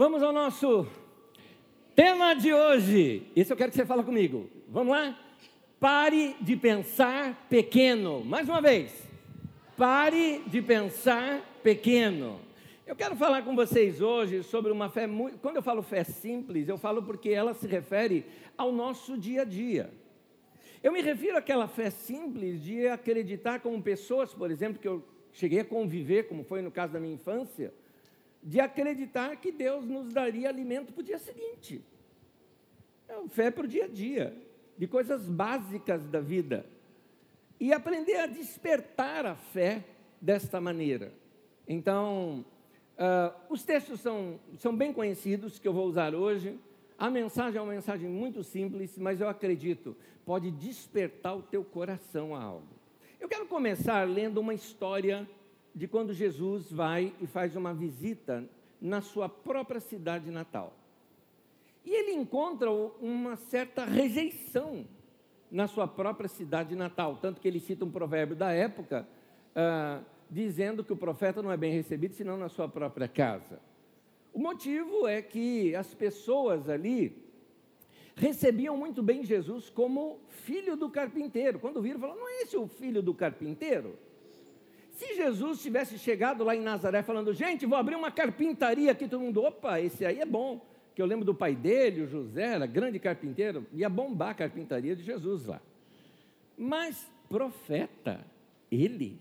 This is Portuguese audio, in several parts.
Vamos ao nosso tema de hoje. Esse eu quero que você fale comigo. Vamos lá? Pare de pensar pequeno. Mais uma vez. Pare de pensar pequeno. Eu quero falar com vocês hoje sobre uma fé muito. Quando eu falo fé simples, eu falo porque ela se refere ao nosso dia a dia. Eu me refiro àquela fé simples de acreditar como pessoas, por exemplo, que eu cheguei a conviver, como foi no caso da minha infância, de acreditar que Deus nos daria alimento para o dia seguinte. É fé para o dia a dia, de coisas básicas da vida. E aprender a despertar a fé desta maneira. Então, uh, os textos são, são bem conhecidos, que eu vou usar hoje. A mensagem é uma mensagem muito simples, mas eu acredito, pode despertar o teu coração a algo. Eu quero começar lendo uma história de quando Jesus vai e faz uma visita na sua própria cidade natal. E ele encontra uma certa rejeição na sua própria cidade natal, tanto que ele cita um provérbio da época, ah, dizendo que o profeta não é bem recebido senão na sua própria casa. O motivo é que as pessoas ali recebiam muito bem Jesus como filho do carpinteiro. Quando viram, falaram: não é esse o filho do carpinteiro? Se Jesus tivesse chegado lá em Nazaré falando, gente, vou abrir uma carpintaria aqui, todo mundo, opa, esse aí é bom. Que eu lembro do pai dele, o José, era grande carpinteiro, ia bombar a carpintaria de Jesus lá. Mas profeta, ele,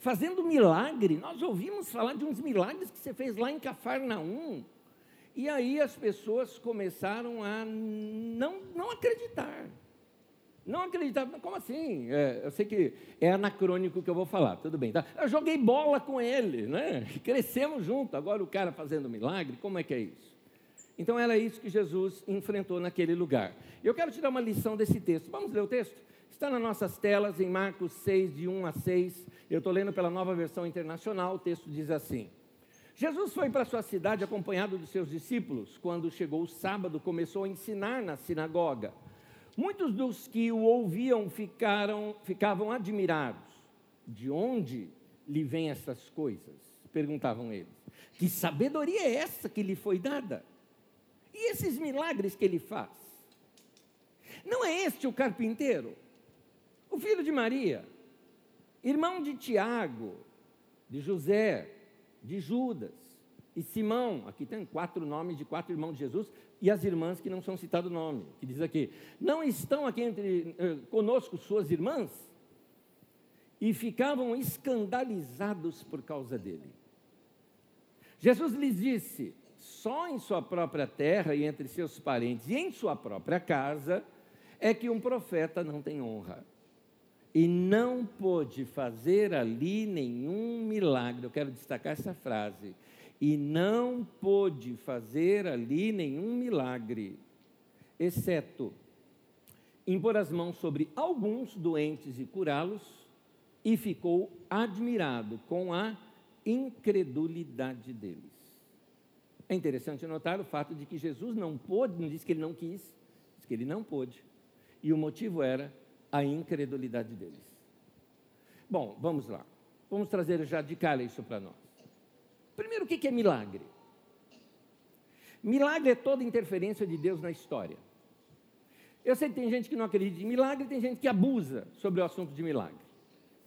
fazendo milagre, nós ouvimos falar de uns milagres que você fez lá em Cafarnaum. E aí as pessoas começaram a não, não acreditar. Não acreditava, como assim? É, eu sei que é anacrônico que eu vou falar, tudo bem. Tá? Eu joguei bola com ele, né? crescemos junto. Agora o cara fazendo milagre, como é que é isso? Então era isso que Jesus enfrentou naquele lugar. Eu quero te dar uma lição desse texto. Vamos ler o texto? Está nas nossas telas, em Marcos 6, de 1 a 6. Eu estou lendo pela nova versão internacional. O texto diz assim: Jesus foi para sua cidade acompanhado dos seus discípulos. Quando chegou o sábado, começou a ensinar na sinagoga. Muitos dos que o ouviam ficaram, ficavam admirados. De onde lhe vêm essas coisas? Perguntavam eles. Que sabedoria é essa que lhe foi dada? E esses milagres que ele faz? Não é este o carpinteiro? O filho de Maria, irmão de Tiago, de José, de Judas e Simão. Aqui tem quatro nomes de quatro irmãos de Jesus e as irmãs que não são citado o nome, que diz aqui: Não estão aqui entre eh, conosco suas irmãs? E ficavam escandalizados por causa dele. Jesus lhes disse: Só em sua própria terra e entre seus parentes e em sua própria casa é que um profeta não tem honra. E não pôde fazer ali nenhum milagre. Eu quero destacar essa frase e não pôde fazer ali nenhum milagre, exceto impor as mãos sobre alguns doentes e curá-los, e ficou admirado com a incredulidade deles. É interessante notar o fato de que Jesus não pôde, não disse que ele não quis, disse que ele não pôde, e o motivo era a incredulidade deles. Bom, vamos lá. Vamos trazer já de cara isso para nós. Primeiro, o que é milagre? Milagre é toda interferência de Deus na história. Eu sei que tem gente que não acredita em milagre, tem gente que abusa sobre o assunto de milagre.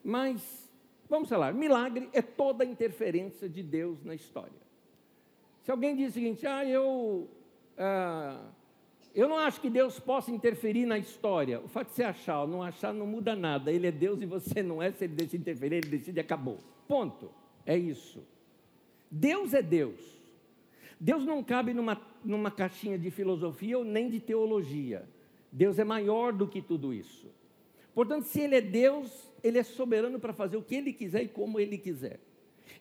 Mas, vamos falar, milagre é toda interferência de Deus na história. Se alguém diz o seguinte, ah, eu, ah, eu não acho que Deus possa interferir na história. O fato de você achar ou não achar não muda nada. Ele é Deus e você não é. Se ele decide interferir, ele decide e acabou. Ponto. É isso. Deus é Deus. Deus não cabe numa, numa caixinha de filosofia ou nem de teologia. Deus é maior do que tudo isso. Portanto, se Ele é Deus, Ele é soberano para fazer o que Ele quiser e como Ele quiser.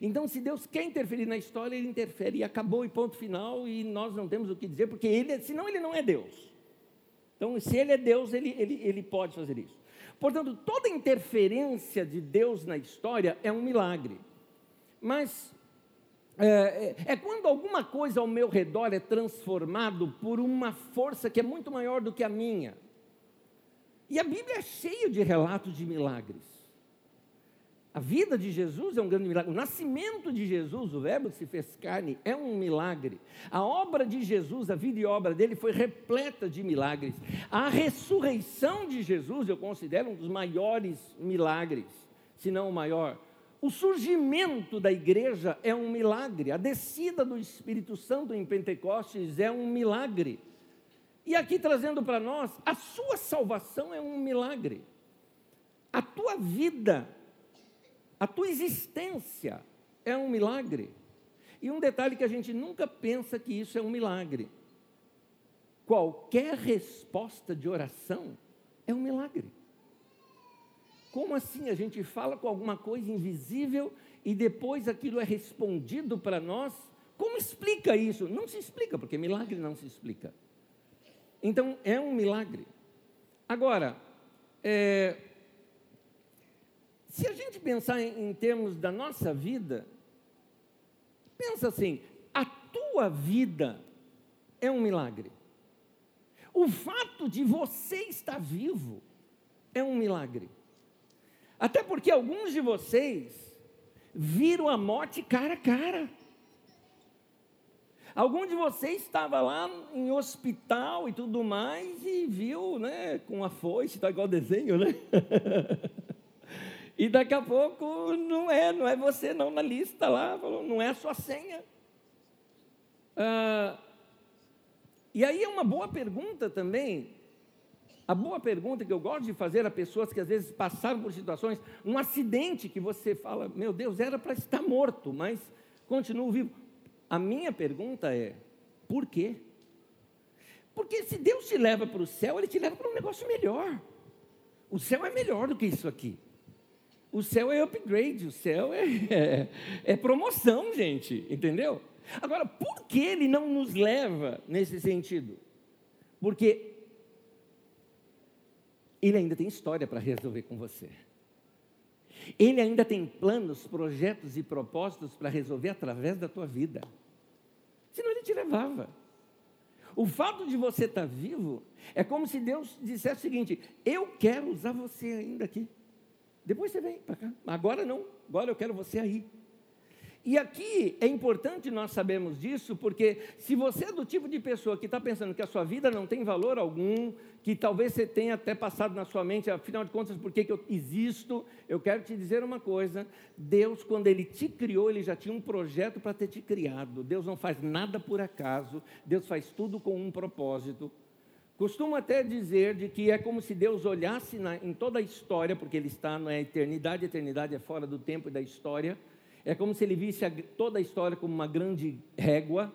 Então, se Deus quer interferir na história, Ele interfere e acabou e ponto final, e nós não temos o que dizer, porque Ele, é, senão Ele não é Deus. Então, se Ele é Deus, Ele, ele, ele pode fazer isso. Portanto, toda interferência de Deus na história é um milagre. Mas é, é, é, quando alguma coisa ao meu redor é transformado por uma força que é muito maior do que a minha. E a Bíblia é cheia de relatos de milagres. A vida de Jesus é um grande milagre. O nascimento de Jesus, o Verbo se fez carne, é um milagre. A obra de Jesus, a vida e obra dele foi repleta de milagres. A ressurreição de Jesus eu considero um dos maiores milagres, se não o maior. O surgimento da igreja é um milagre. A descida do Espírito Santo em Pentecostes é um milagre. E aqui trazendo para nós, a sua salvação é um milagre. A tua vida a tua existência é um milagre. E um detalhe que a gente nunca pensa que isso é um milagre. Qualquer resposta de oração é um milagre. Como assim a gente fala com alguma coisa invisível e depois aquilo é respondido para nós? Como explica isso? Não se explica, porque milagre não se explica. Então, é um milagre. Agora, é, se a gente pensar em, em termos da nossa vida, pensa assim: a tua vida é um milagre. O fato de você estar vivo é um milagre. Até porque alguns de vocês viram a morte cara a cara. Algum de vocês estava lá em hospital e tudo mais e viu, né, com a foice, está igual desenho, né? E daqui a pouco não é, não é você não na lista lá, não é a sua senha. Ah, e aí é uma boa pergunta também. A boa pergunta que eu gosto de fazer a pessoas que às vezes passaram por situações, um acidente que você fala, meu Deus, era para estar morto, mas continuo vivo. A minha pergunta é: por quê? Porque se Deus te leva para o céu, Ele te leva para um negócio melhor. O céu é melhor do que isso aqui. O céu é upgrade, o céu é, é, é, promoção, gente, entendeu? Agora, por que ele não nos leva nesse sentido? Porque ele ainda tem história para resolver com você. Ele ainda tem planos, projetos e propósitos para resolver através da tua vida. Senão ele te levava. O fato de você estar vivo é como se Deus dissesse o seguinte: Eu quero usar você ainda aqui. Depois você vem para cá. Agora não, agora eu quero você aí. E aqui é importante nós sabermos disso, porque se você é do tipo de pessoa que está pensando que a sua vida não tem valor algum, que talvez você tenha até passado na sua mente, afinal de contas, por que, que eu existo? Eu quero te dizer uma coisa: Deus, quando Ele te criou, Ele já tinha um projeto para ter te criado. Deus não faz nada por acaso, Deus faz tudo com um propósito. Costumo até dizer de que é como se Deus olhasse na, em toda a história, porque Ele está na eternidade, a eternidade é fora do tempo e da história. É como se Ele visse a, toda a história como uma grande régua,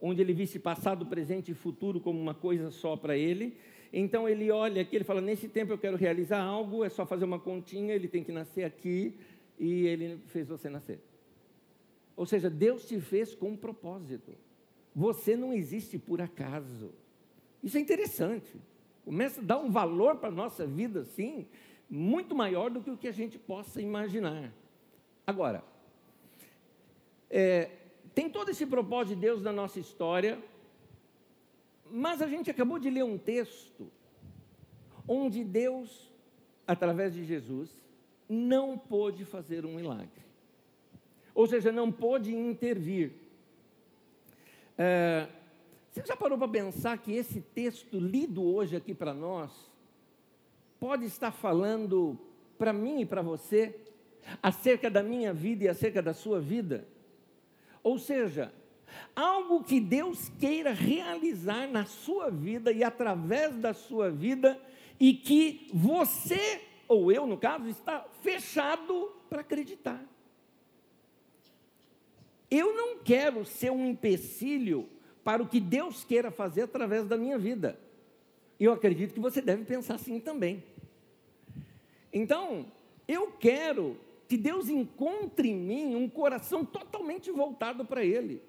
onde Ele visse passado, presente e futuro como uma coisa só para Ele. Então Ele olha aqui, Ele fala: nesse tempo eu quero realizar algo, é só fazer uma continha, Ele tem que nascer aqui e Ele fez você nascer. Ou seja, Deus te fez com um propósito. Você não existe por acaso. Isso é interessante. Começa a dar um valor para a nossa vida, assim, muito maior do que o que a gente possa imaginar. Agora, é, tem todo esse propósito de Deus na nossa história, mas a gente acabou de ler um texto onde Deus, através de Jesus, não pôde fazer um milagre. Ou seja, não pôde intervir. É, você já parou para pensar que esse texto lido hoje aqui para nós pode estar falando para mim e para você acerca da minha vida e acerca da sua vida? Ou seja, algo que Deus queira realizar na sua vida e através da sua vida e que você, ou eu no caso, está fechado para acreditar. Eu não quero ser um empecilho para o que Deus queira fazer através da minha vida. Eu acredito que você deve pensar assim também. Então, eu quero que Deus encontre em mim um coração totalmente voltado para Ele.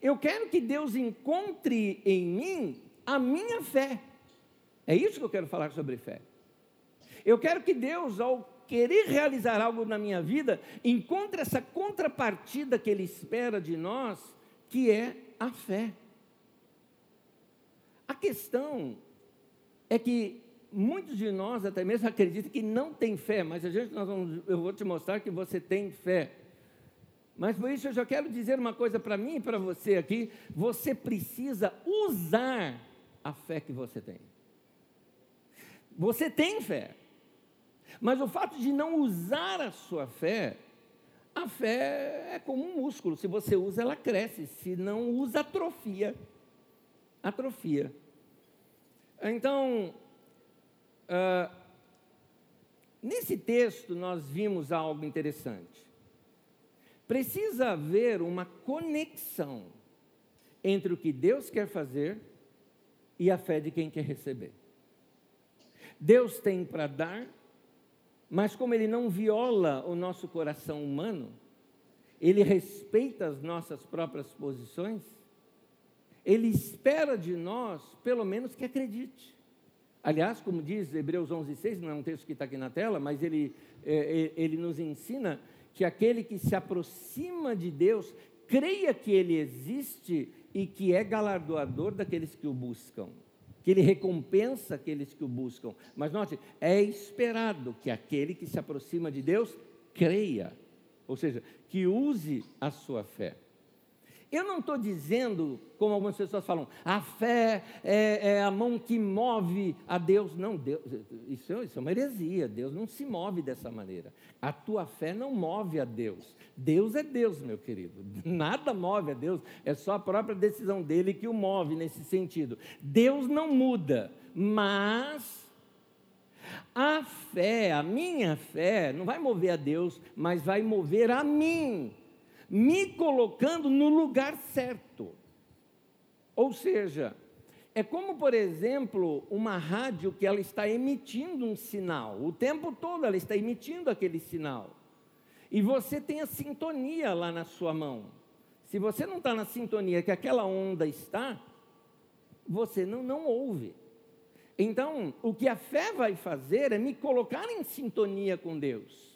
Eu quero que Deus encontre em mim a minha fé. É isso que eu quero falar sobre fé. Eu quero que Deus, ao querer realizar algo na minha vida, encontre essa contrapartida que Ele espera de nós, que é a fé. A questão é que muitos de nós até mesmo acreditam que não tem fé, mas a gente, nós vamos, eu vou te mostrar que você tem fé. Mas por isso eu já quero dizer uma coisa para mim e para você aqui: você precisa usar a fé que você tem. Você tem fé, mas o fato de não usar a sua fé, a fé é como um músculo: se você usa, ela cresce, se não usa, atrofia. Atrofia. Então, uh, nesse texto nós vimos algo interessante. Precisa haver uma conexão entre o que Deus quer fazer e a fé de quem quer receber. Deus tem para dar, mas como Ele não viola o nosso coração humano, Ele respeita as nossas próprias posições, Ele espera de nós, pelo menos, que acredite. Aliás, como diz Hebreus 11,6, não é um texto que está aqui na tela, mas ele, é, é, ele nos ensina que aquele que se aproxima de Deus creia que Ele existe e que é galardoador daqueles que o buscam, que Ele recompensa aqueles que o buscam. Mas note, é esperado que aquele que se aproxima de Deus creia, ou seja, que use a sua fé. Eu não estou dizendo, como algumas pessoas falam, a fé é, é, a mão que move a Deus. Não, Deus, isso, é, isso é uma heresia. Deus não se move dessa maneira. A tua fé não move a Deus. Deus é Deus, meu querido. Nada move a Deus, é só a própria decisão dele que o move nesse sentido. Deus não muda, mas a fé, a minha fé, não vai mover a Deus, mas vai mover a mim me colocando no lugar certo. Ou seja, é como, por exemplo, uma rádio que ela está emitindo um sinal, o tempo todo ela está emitindo aquele sinal. E você tem a sintonia lá na sua mão. Se você não está na sintonia que aquela onda está, você não, não ouve. Então, o que a fé vai fazer é me colocar em sintonia com Deus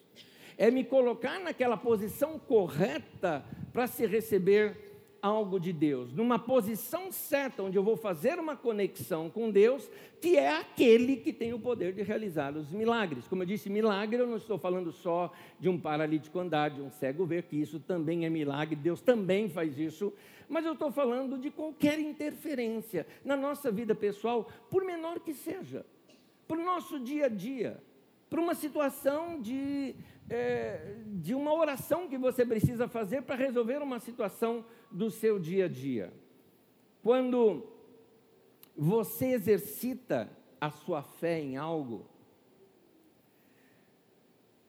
é me colocar naquela posição correta para se receber algo de Deus, numa posição certa, onde eu vou fazer uma conexão com Deus, que é aquele que tem o poder de realizar os milagres. Como eu disse, milagre, eu não estou falando só de um paralítico andar, de um cego ver, que isso também é milagre, Deus também faz isso, mas eu estou falando de qualquer interferência na nossa vida pessoal, por menor que seja, para o nosso dia a dia, para uma situação de é, de uma oração que você precisa fazer para resolver uma situação do seu dia a dia. Quando você exercita a sua fé em algo,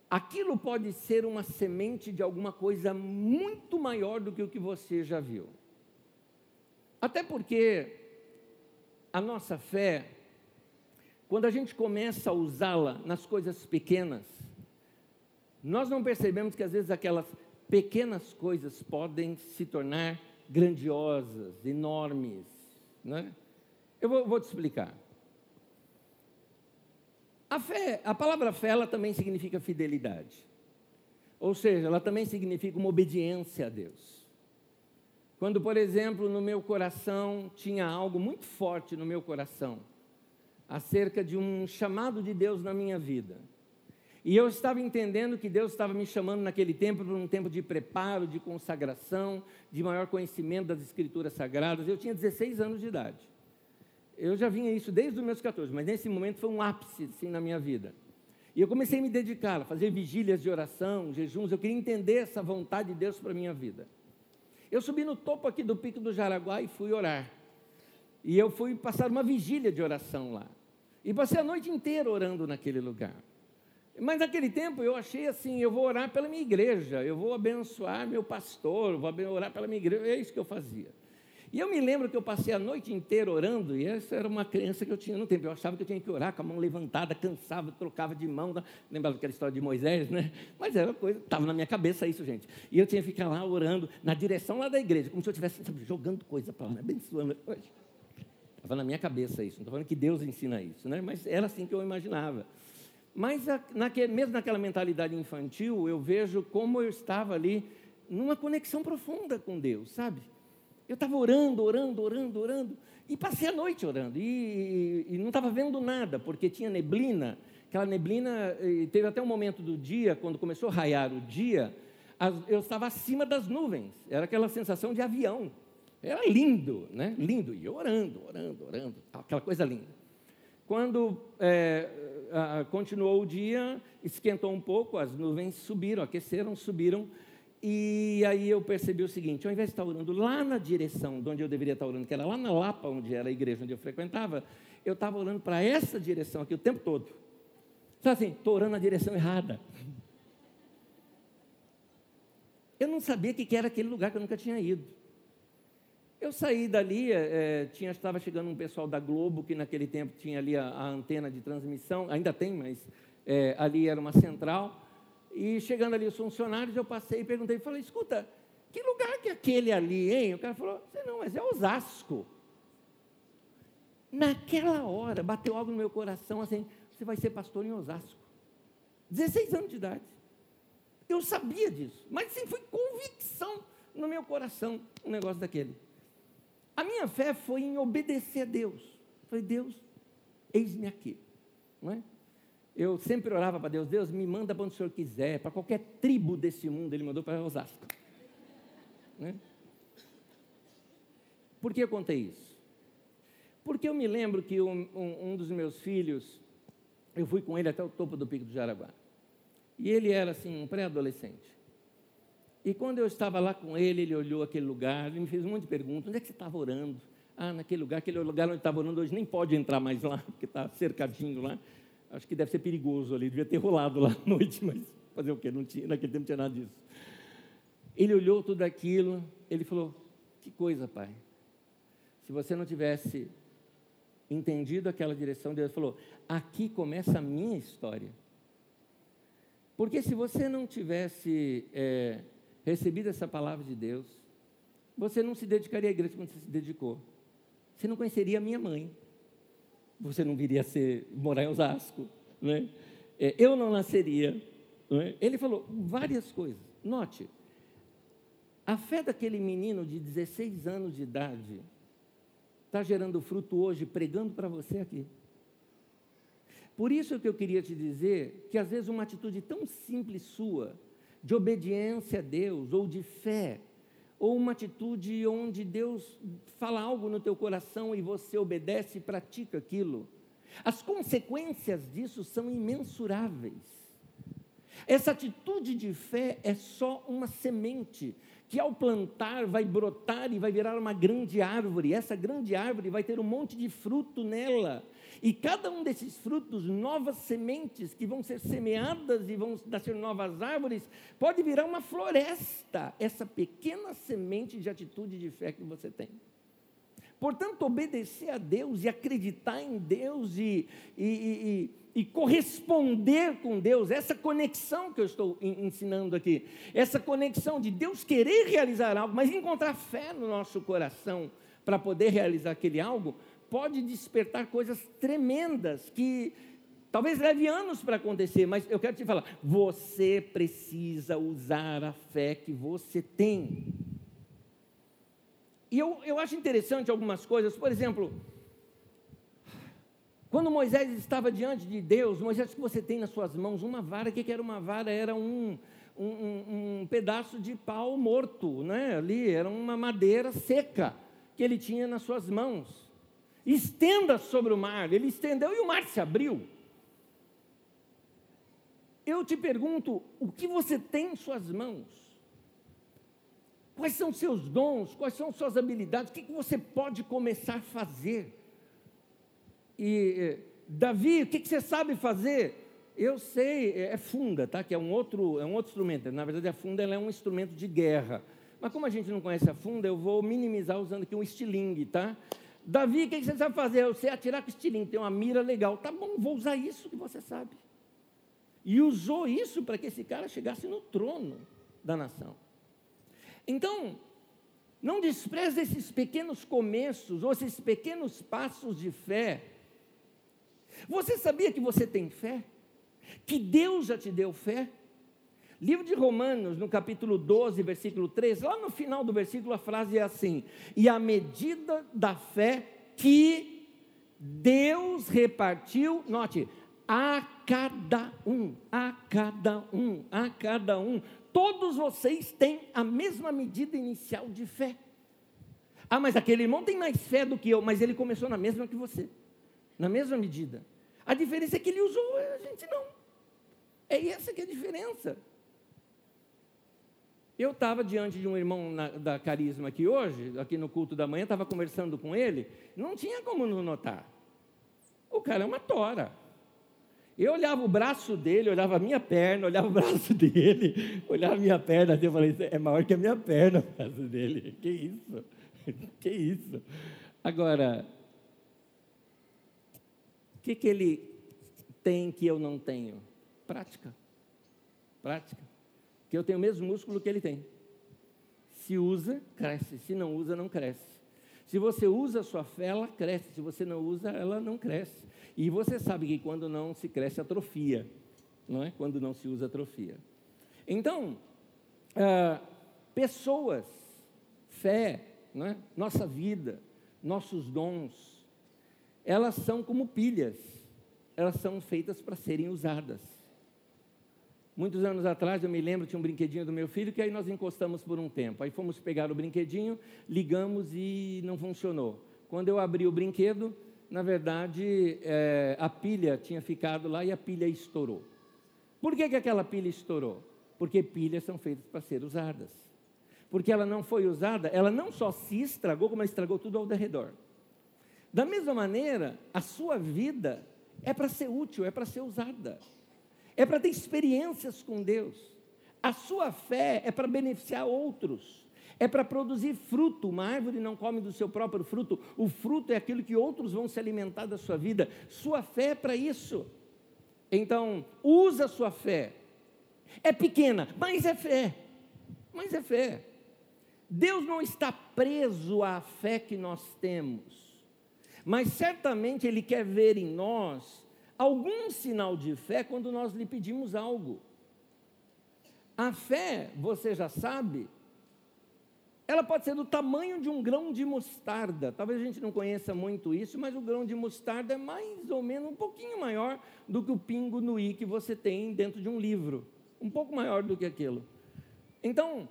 aquilo pode ser uma semente de alguma coisa muito maior do que o que você já viu. Até porque a nossa fé, quando a gente começa a usá-la nas coisas pequenas, nós não percebemos que às vezes aquelas pequenas coisas podem se tornar grandiosas, enormes. Né? Eu vou, vou te explicar. A fé, a palavra fé, ela também significa fidelidade. Ou seja, ela também significa uma obediência a Deus. Quando, por exemplo, no meu coração tinha algo muito forte no meu coração acerca de um chamado de Deus na minha vida. E eu estava entendendo que Deus estava me chamando naquele tempo para um tempo de preparo, de consagração, de maior conhecimento das Escrituras Sagradas. Eu tinha 16 anos de idade. Eu já vinha isso desde os meus 14, mas nesse momento foi um ápice assim, na minha vida. E eu comecei a me dedicar, a fazer vigílias de oração, jejuns. Eu queria entender essa vontade de Deus para a minha vida. Eu subi no topo aqui do Pico do Jaraguá e fui orar. E eu fui passar uma vigília de oração lá. E passei a noite inteira orando naquele lugar. Mas naquele tempo eu achei assim: eu vou orar pela minha igreja, eu vou abençoar meu pastor, vou orar pela minha igreja, é isso que eu fazia. E eu me lembro que eu passei a noite inteira orando, e essa era uma crença que eu tinha no tempo. Eu achava que eu tinha que orar com a mão levantada, cansava, trocava de mão. Né? Lembrava aquela história de Moisés, né? Mas era coisa, estava na minha cabeça isso, gente. E eu tinha que ficar lá orando, na direção lá da igreja, como se eu estivesse jogando coisa para lá, abençoando. Estava na minha cabeça isso, não estou falando que Deus ensina isso, né? mas era assim que eu imaginava. Mas naquele, mesmo naquela mentalidade infantil, eu vejo como eu estava ali numa conexão profunda com Deus, sabe? Eu estava orando, orando, orando, orando, E passei a noite orando, e, e, e não estava vendo nada, porque tinha neblina. Aquela neblina, teve até um momento do dia, quando começou a raiar o dia, eu estava acima das nuvens, era aquela sensação de avião. Era lindo, né? Lindo, e orando, orando, orando, aquela coisa linda. Quando é, continuou o dia, esquentou um pouco, as nuvens subiram, aqueceram, subiram, e aí eu percebi o seguinte: ao invés de estar orando lá na direção de onde eu deveria estar orando, que era lá na Lapa, onde era a igreja onde eu frequentava, eu estava orando para essa direção aqui o tempo todo. Então, assim, estou orando na direção errada. Eu não sabia que era aquele lugar que eu nunca tinha ido. Eu saí dali, é, tinha, estava chegando um pessoal da Globo, que naquele tempo tinha ali a, a antena de transmissão, ainda tem, mas é, ali era uma central. E chegando ali os funcionários, eu passei e perguntei, falei, escuta, que lugar que é aquele ali, hein? O cara falou, não, mas é Osasco. Naquela hora, bateu algo no meu coração, assim, você vai ser pastor em Osasco. 16 anos de idade. Eu sabia disso, mas sim, foi convicção no meu coração um negócio daquele. A minha fé foi em obedecer a Deus. Falei, Deus, eis-me aqui. Não é? Eu sempre orava para Deus, Deus me manda para onde o Senhor quiser, para qualquer tribo desse mundo, Ele mandou para Osasco. Né? Por que eu contei isso? Porque eu me lembro que um, um, um dos meus filhos, eu fui com ele até o topo do Pico do Jaraguá. E ele era assim, um pré-adolescente. E quando eu estava lá com ele, ele olhou aquele lugar, ele me fez um monte de perguntas: onde é que você estava orando? Ah, naquele lugar, aquele lugar onde estava orando hoje nem pode entrar mais lá, porque está cercadinho lá. Acho que deve ser perigoso ali, devia ter rolado lá à noite, mas fazer o quê? Não tinha, naquele tempo não tinha nada disso. Ele olhou tudo aquilo, ele falou: Que coisa, pai. Se você não tivesse entendido aquela direção, Deus falou: Aqui começa a minha história. Porque se você não tivesse é, recebido essa palavra de Deus, você não se dedicaria à igreja como você se dedicou. Você não conheceria a minha mãe. Você não viria a ser, morar em Osasco. Né? É, eu não nasceria. Né? Ele falou várias coisas. Note, a fé daquele menino de 16 anos de idade está gerando fruto hoje, pregando para você aqui. Por isso que eu queria te dizer que às vezes uma atitude tão simples sua de obediência a Deus, ou de fé, ou uma atitude onde Deus fala algo no teu coração e você obedece e pratica aquilo. As consequências disso são imensuráveis. Essa atitude de fé é só uma semente que ao plantar vai brotar e vai virar uma grande árvore. Essa grande árvore vai ter um monte de fruto nela. E cada um desses frutos, novas sementes que vão ser semeadas e vão nascer novas árvores, pode virar uma floresta, essa pequena semente de atitude de fé que você tem. Portanto, obedecer a Deus e acreditar em Deus e, e, e, e, corresponder com Deus, essa conexão que eu estou ensinando aqui, essa conexão de Deus querer realizar algo, mas encontrar fé no nosso coração para poder realizar aquele algo, pode despertar coisas tremendas que talvez leve anos para acontecer, mas eu quero te falar: você precisa usar a fé que você tem. E eu, eu acho interessante algumas coisas, por exemplo, quando Moisés estava diante de Deus, Moisés, que você tem nas suas mãos uma vara, o que, era uma vara? Era um, um, um pedaço de pau morto, né? ali, era uma madeira seca que ele tinha nas suas mãos estenda sobre o mar. Ele estendeu e o mar se abriu. Eu te pergunto, o que você tem em suas mãos? Quais são seus dons? Quais são suas habilidades? O que você pode começar a fazer? E eh, Davi, o que você sabe fazer? Eu sei, é, é funda, tá? Que é um outro, é um outro instrumento. Na verdade, a funda é um instrumento de guerra. Mas como a gente não conhece a funda, eu vou minimizar usando aqui um estilingue, tá? Davi, o que você sabe fazer? Eu sei atirar com estilingue, tem uma mira legal. Tá bom, vou usar isso que você sabe. E usou isso para que esse cara chegasse no trono da nação. Então, não despreze esses pequenos começos, ou esses pequenos passos de fé. Você sabia que você tem fé? Que Deus já te deu fé? Livro de Romanos, no capítulo 12, versículo 3, lá no final do versículo a frase é assim: E a medida da fé que Deus repartiu, note, a cada um, a cada um, a cada um. Todos vocês têm a mesma medida inicial de fé. Ah, mas aquele irmão tem mais fé do que eu, mas ele começou na mesma que você, na mesma medida. A diferença é que ele usou, a gente não. É essa que é a diferença. Eu estava diante de um irmão na, da Carisma aqui hoje, aqui no culto da manhã, estava conversando com ele, não tinha como não notar. O cara é uma tora. Eu olhava o braço dele, olhava a minha perna, olhava o braço dele, olhava a minha perna, eu falei, é maior que a minha perna o braço dele. Que isso? Que isso? Agora, o que, que ele tem que eu não tenho? Prática. Prática que eu tenho o mesmo músculo que ele tem. Se usa, cresce. Se não usa, não cresce. Se você usa a sua fé, ela cresce. Se você não usa, ela não cresce. E você sabe que quando não se cresce, atrofia. Não é? Quando não se usa, atrofia. Então, ah, pessoas, fé, não é? nossa vida, nossos dons, elas são como pilhas. Elas são feitas para serem usadas. Muitos anos atrás, eu me lembro, tinha um brinquedinho do meu filho, que aí nós encostamos por um tempo. Aí fomos pegar o brinquedinho, ligamos e não funcionou. Quando eu abri o brinquedo, na verdade, é, a pilha tinha ficado lá e a pilha estourou. Por que, que aquela pilha estourou? Porque pilhas são feitas para ser usadas. Porque ela não foi usada, ela não só se estragou, como estragou tudo ao redor. Da mesma maneira, a sua vida é para ser útil, é para ser usada é para ter experiências com Deus. A sua fé é para beneficiar outros. É para produzir fruto. Uma árvore não come do seu próprio fruto. O fruto é aquilo que outros vão se alimentar da sua vida. Sua fé é para isso. Então, usa a sua fé. É pequena, mas é fé. Mas é fé. Deus não está preso à fé que nós temos, mas certamente Ele quer ver em nós algum sinal de fé quando nós lhe pedimos algo. A fé, você já sabe, ela pode ser do tamanho de um grão de mostarda. Talvez a gente não conheça muito isso, mas o grão de mostarda é mais ou menos um pouquinho maior do que o pingo no i que você tem dentro de um livro. Um pouco maior do que aquilo. Então,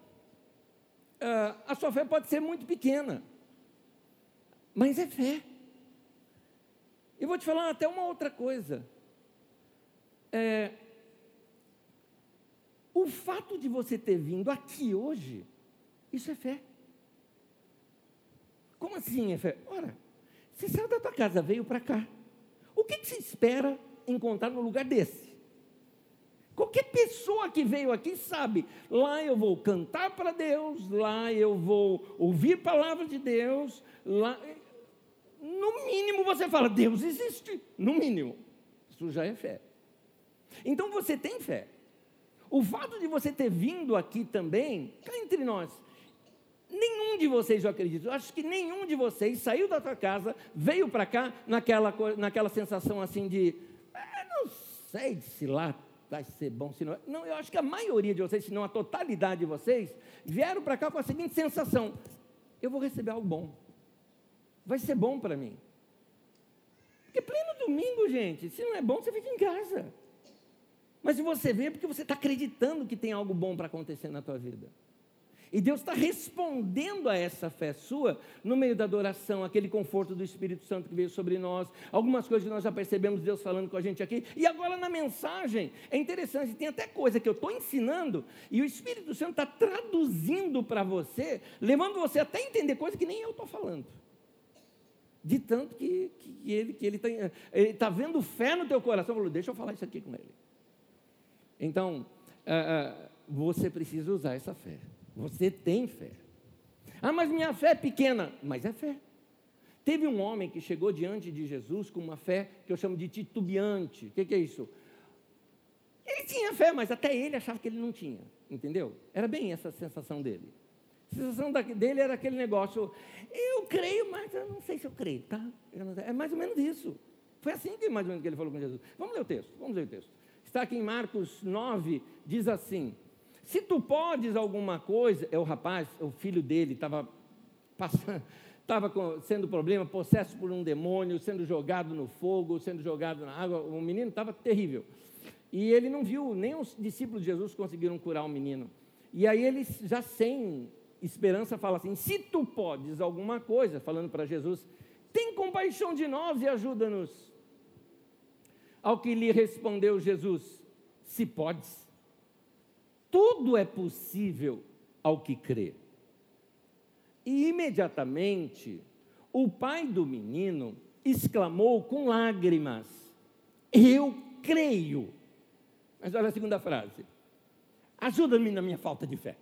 ah, a sua fé pode ser muito pequena, mas é fé. E vou te falar até uma outra coisa. É, o fato de você ter vindo aqui hoje, isso é fé. Como assim é fé? Ora, você saiu da tua casa, veio para cá. O que, que você espera encontrar no lugar desse? Qualquer pessoa que veio aqui sabe, lá eu vou cantar para Deus, lá eu vou ouvir palavra de Deus, lá no mínimo você fala, Deus existe. No mínimo. Isso já é fé. Então você tem fé. O fato de você ter vindo aqui também, cá entre nós, nenhum de vocês, eu acredito, eu acho que nenhum de vocês saiu da sua casa, veio para cá naquela, naquela sensação assim de, ah, não sei se lá vai ser bom, se não. Não, eu acho que a maioria de vocês, se não a totalidade de vocês, vieram para cá com a seguinte sensação: eu vou receber algo bom vai ser bom para mim. Porque pleno domingo, gente, se não é bom, você fica em casa. Mas se você vem, é porque você está acreditando que tem algo bom para acontecer na tua vida. E Deus está respondendo a essa fé sua no meio da adoração, aquele conforto do Espírito Santo que veio sobre nós, algumas coisas que nós já percebemos Deus falando com a gente aqui. E agora na mensagem, é interessante, tem até coisa que eu estou ensinando e o Espírito Santo está traduzindo para você, levando você até entender coisas que nem eu estou falando. De tanto que, que ele que ele está tá vendo fé no teu coração, falou, deixa eu falar isso aqui com ele. Então, uh, uh, você precisa usar essa fé. Você tem fé. Ah, mas minha fé é pequena. Mas é fé. Teve um homem que chegou diante de Jesus com uma fé que eu chamo de titubeante. O que, que é isso? Ele tinha fé, mas até ele achava que ele não tinha. Entendeu? Era bem essa sensação dele. A sensação dele era aquele negócio, eu creio, mas eu não sei se eu creio, tá? Eu é mais ou menos isso. Foi assim que mais ou menos que ele falou com Jesus. Vamos ler o texto, vamos ler o texto. Está aqui em Marcos 9, diz assim: Se tu podes alguma coisa, é o rapaz, o filho dele, estava passando, estava sendo problema, possesso por um demônio, sendo jogado no fogo, sendo jogado na água. O menino estava terrível. E ele não viu, nem os discípulos de Jesus conseguiram curar o menino. E aí ele, já sem esperança, fala assim: Se tu podes alguma coisa, falando para Jesus, tem compaixão de nós e ajuda-nos. Ao que lhe respondeu Jesus: Se podes, tudo é possível ao que crê. E imediatamente o pai do menino exclamou com lágrimas: Eu creio. Mas olha a segunda frase: Ajuda-me na minha falta de fé.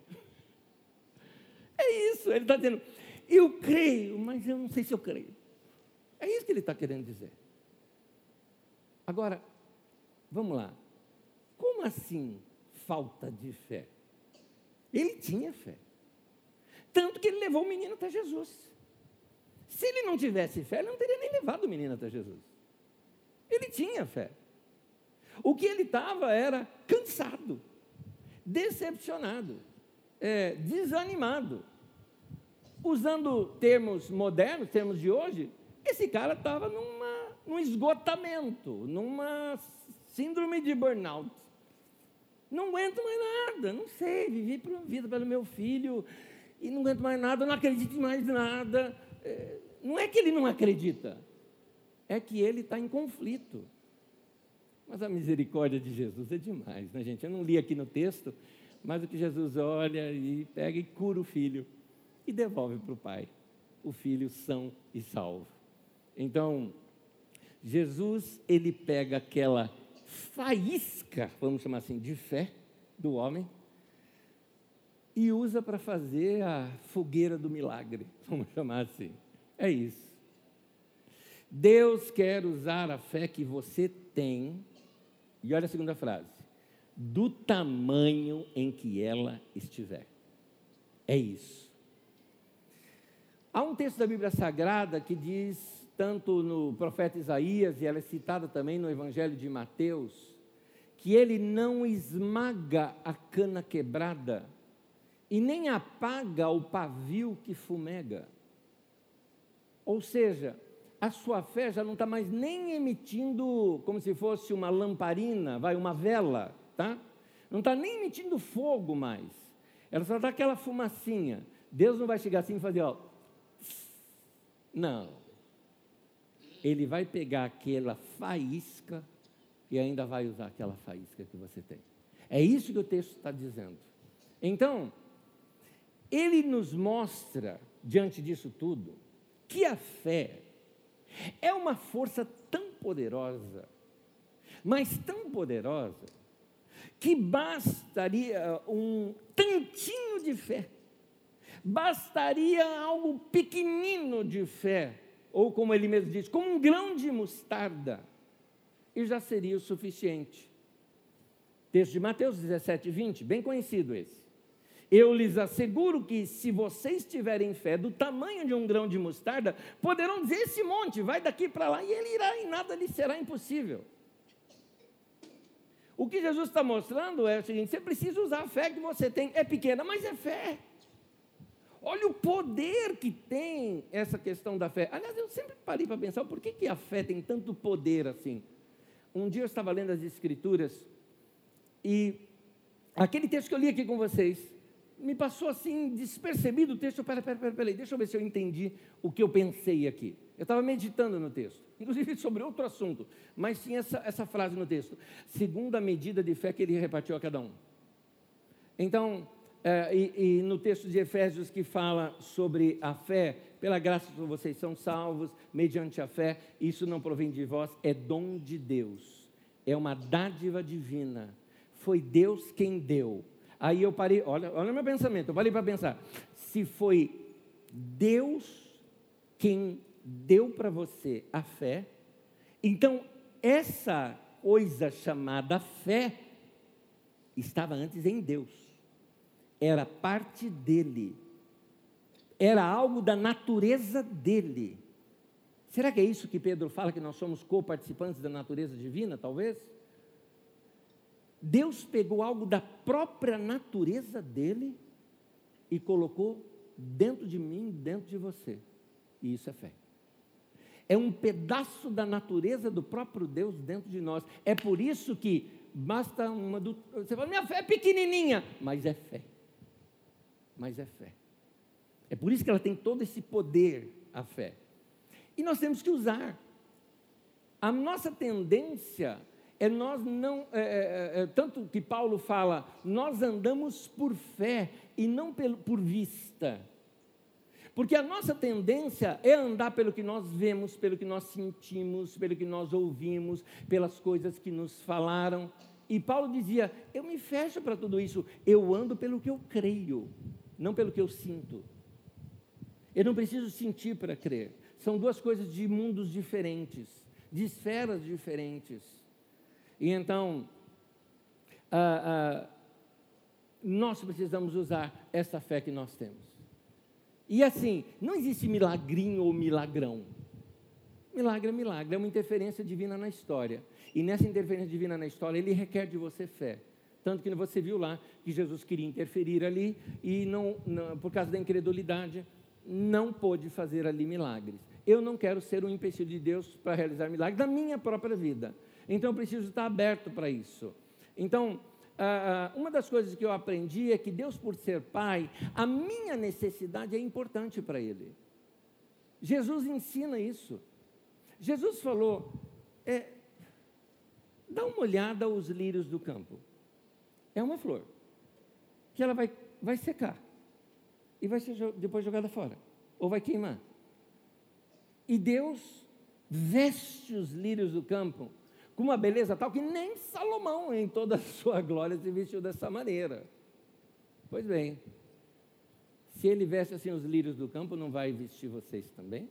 É isso, ele está dizendo: Eu creio, mas eu não sei se eu creio. É isso que ele está querendo dizer. Agora, vamos lá. Como assim falta de fé? Ele tinha fé. Tanto que ele levou o menino até Jesus. Se ele não tivesse fé, ele não teria nem levado o menino até Jesus. Ele tinha fé. O que ele estava era cansado, decepcionado, é, desanimado. Usando termos modernos, termos de hoje, esse cara estava num esgotamento, numa síndrome de burnout. Não aguento mais nada, não sei, vivi por vida pelo meu filho e não aguento mais nada, não acredito em mais nada. É, não é que ele não acredita, é que ele está em conflito. Mas a misericórdia de Jesus é demais, né, gente? Eu não li aqui no texto, mas o que Jesus olha e pega e cura o filho e devolve para o pai, o filho são e salvo. Então, Jesus, ele pega aquela faísca, vamos chamar assim, de fé do homem e usa para fazer a fogueira do milagre, vamos chamar assim. É isso. Deus quer usar a fé que você tem, e olha a segunda frase, do tamanho em que ela estiver. É isso. Há um texto da Bíblia Sagrada que diz, tanto no profeta Isaías, e ela é citada também no Evangelho de Mateus, que ele não esmaga a cana quebrada e nem apaga o pavio que fumega. Ou seja, a sua fé já não está mais nem emitindo como se fosse uma lamparina, vai, uma vela, tá? Não está nem emitindo fogo mais. Ela só dá aquela fumacinha. Deus não vai chegar assim e fazer, ó. Não. Ele vai pegar aquela faísca e ainda vai usar aquela faísca que você tem. É isso que o texto está dizendo. Então, ele nos mostra, diante disso tudo, que a fé é uma força tão poderosa, mas tão poderosa, que bastaria um tantinho de fé, bastaria algo pequenino de fé, ou como ele mesmo diz, como um grão de mostarda, e já seria o suficiente. Texto de Mateus 17, 20, bem conhecido esse. Eu lhes asseguro que, se vocês tiverem fé do tamanho de um grão de mostarda, poderão dizer esse monte, vai daqui para lá, e ele irá, e nada lhe será impossível. O que Jesus está mostrando é o seguinte: você precisa usar a fé que você tem, é pequena, mas é fé. Olha o poder que tem essa questão da fé. Aliás, eu sempre parei para pensar por que, que a fé tem tanto poder assim. Um dia eu estava lendo as Escrituras e aquele texto que eu li aqui com vocês, me passou assim, despercebido o texto. Peraí, peraí, peraí, deixa eu ver se eu entendi o que eu pensei aqui. Eu estava meditando no texto, inclusive sobre outro assunto, mas tinha essa, essa frase no texto: segundo a medida de fé que ele repartiu a cada um. Então, é, e, e, no texto de Efésios que fala sobre a fé, pela graça vocês são salvos, mediante a fé, isso não provém de vós, é dom de Deus, é uma dádiva divina. Foi Deus quem deu Aí eu parei, olha, olha meu pensamento, eu parei para pensar. Se foi Deus quem deu para você a fé, então essa coisa chamada fé estava antes em Deus, era parte dele, era algo da natureza dele. Será que é isso que Pedro fala, que nós somos co-participantes da natureza divina, talvez? Deus pegou algo da própria natureza dele e colocou dentro de mim, dentro de você. E isso é fé. É um pedaço da natureza do próprio Deus dentro de nós. É por isso que basta uma. Do... Você fala, minha fé é pequenininha, mas é fé. Mas é fé. É por isso que ela tem todo esse poder, a fé. E nós temos que usar. A nossa tendência é nós não, é, é, é, é tanto que Paulo fala, nós andamos por fé e não por vista. Porque a nossa tendência é andar pelo que nós vemos, pelo que nós sentimos, pelo que nós ouvimos, pelas coisas que nos falaram. E Paulo dizia: Eu me fecho para tudo isso, eu ando pelo que eu creio, não pelo que eu sinto. Eu não preciso sentir para crer. São duas coisas de mundos diferentes, de esferas diferentes. E então, ah, ah, nós precisamos usar essa fé que nós temos. E assim, não existe milagrinho ou milagrão. Milagre é milagre, é uma interferência divina na história. E nessa interferência divina na história, ele requer de você fé. Tanto que você viu lá que Jesus queria interferir ali e não, não por causa da incredulidade, não pôde fazer ali milagres. Eu não quero ser um empecilho de Deus para realizar milagres na minha própria vida. Então eu preciso estar aberto para isso. Então, uma das coisas que eu aprendi é que Deus, por ser Pai, a minha necessidade é importante para Ele. Jesus ensina isso. Jesus falou: é, dá uma olhada aos lírios do campo. É uma flor que ela vai, vai secar e vai ser depois jogada fora, ou vai queimar. E Deus veste os lírios do campo com uma beleza tal que nem Salomão, em toda a sua glória, se vestiu dessa maneira. Pois bem, se ele veste assim os lírios do campo, não vai vestir vocês também?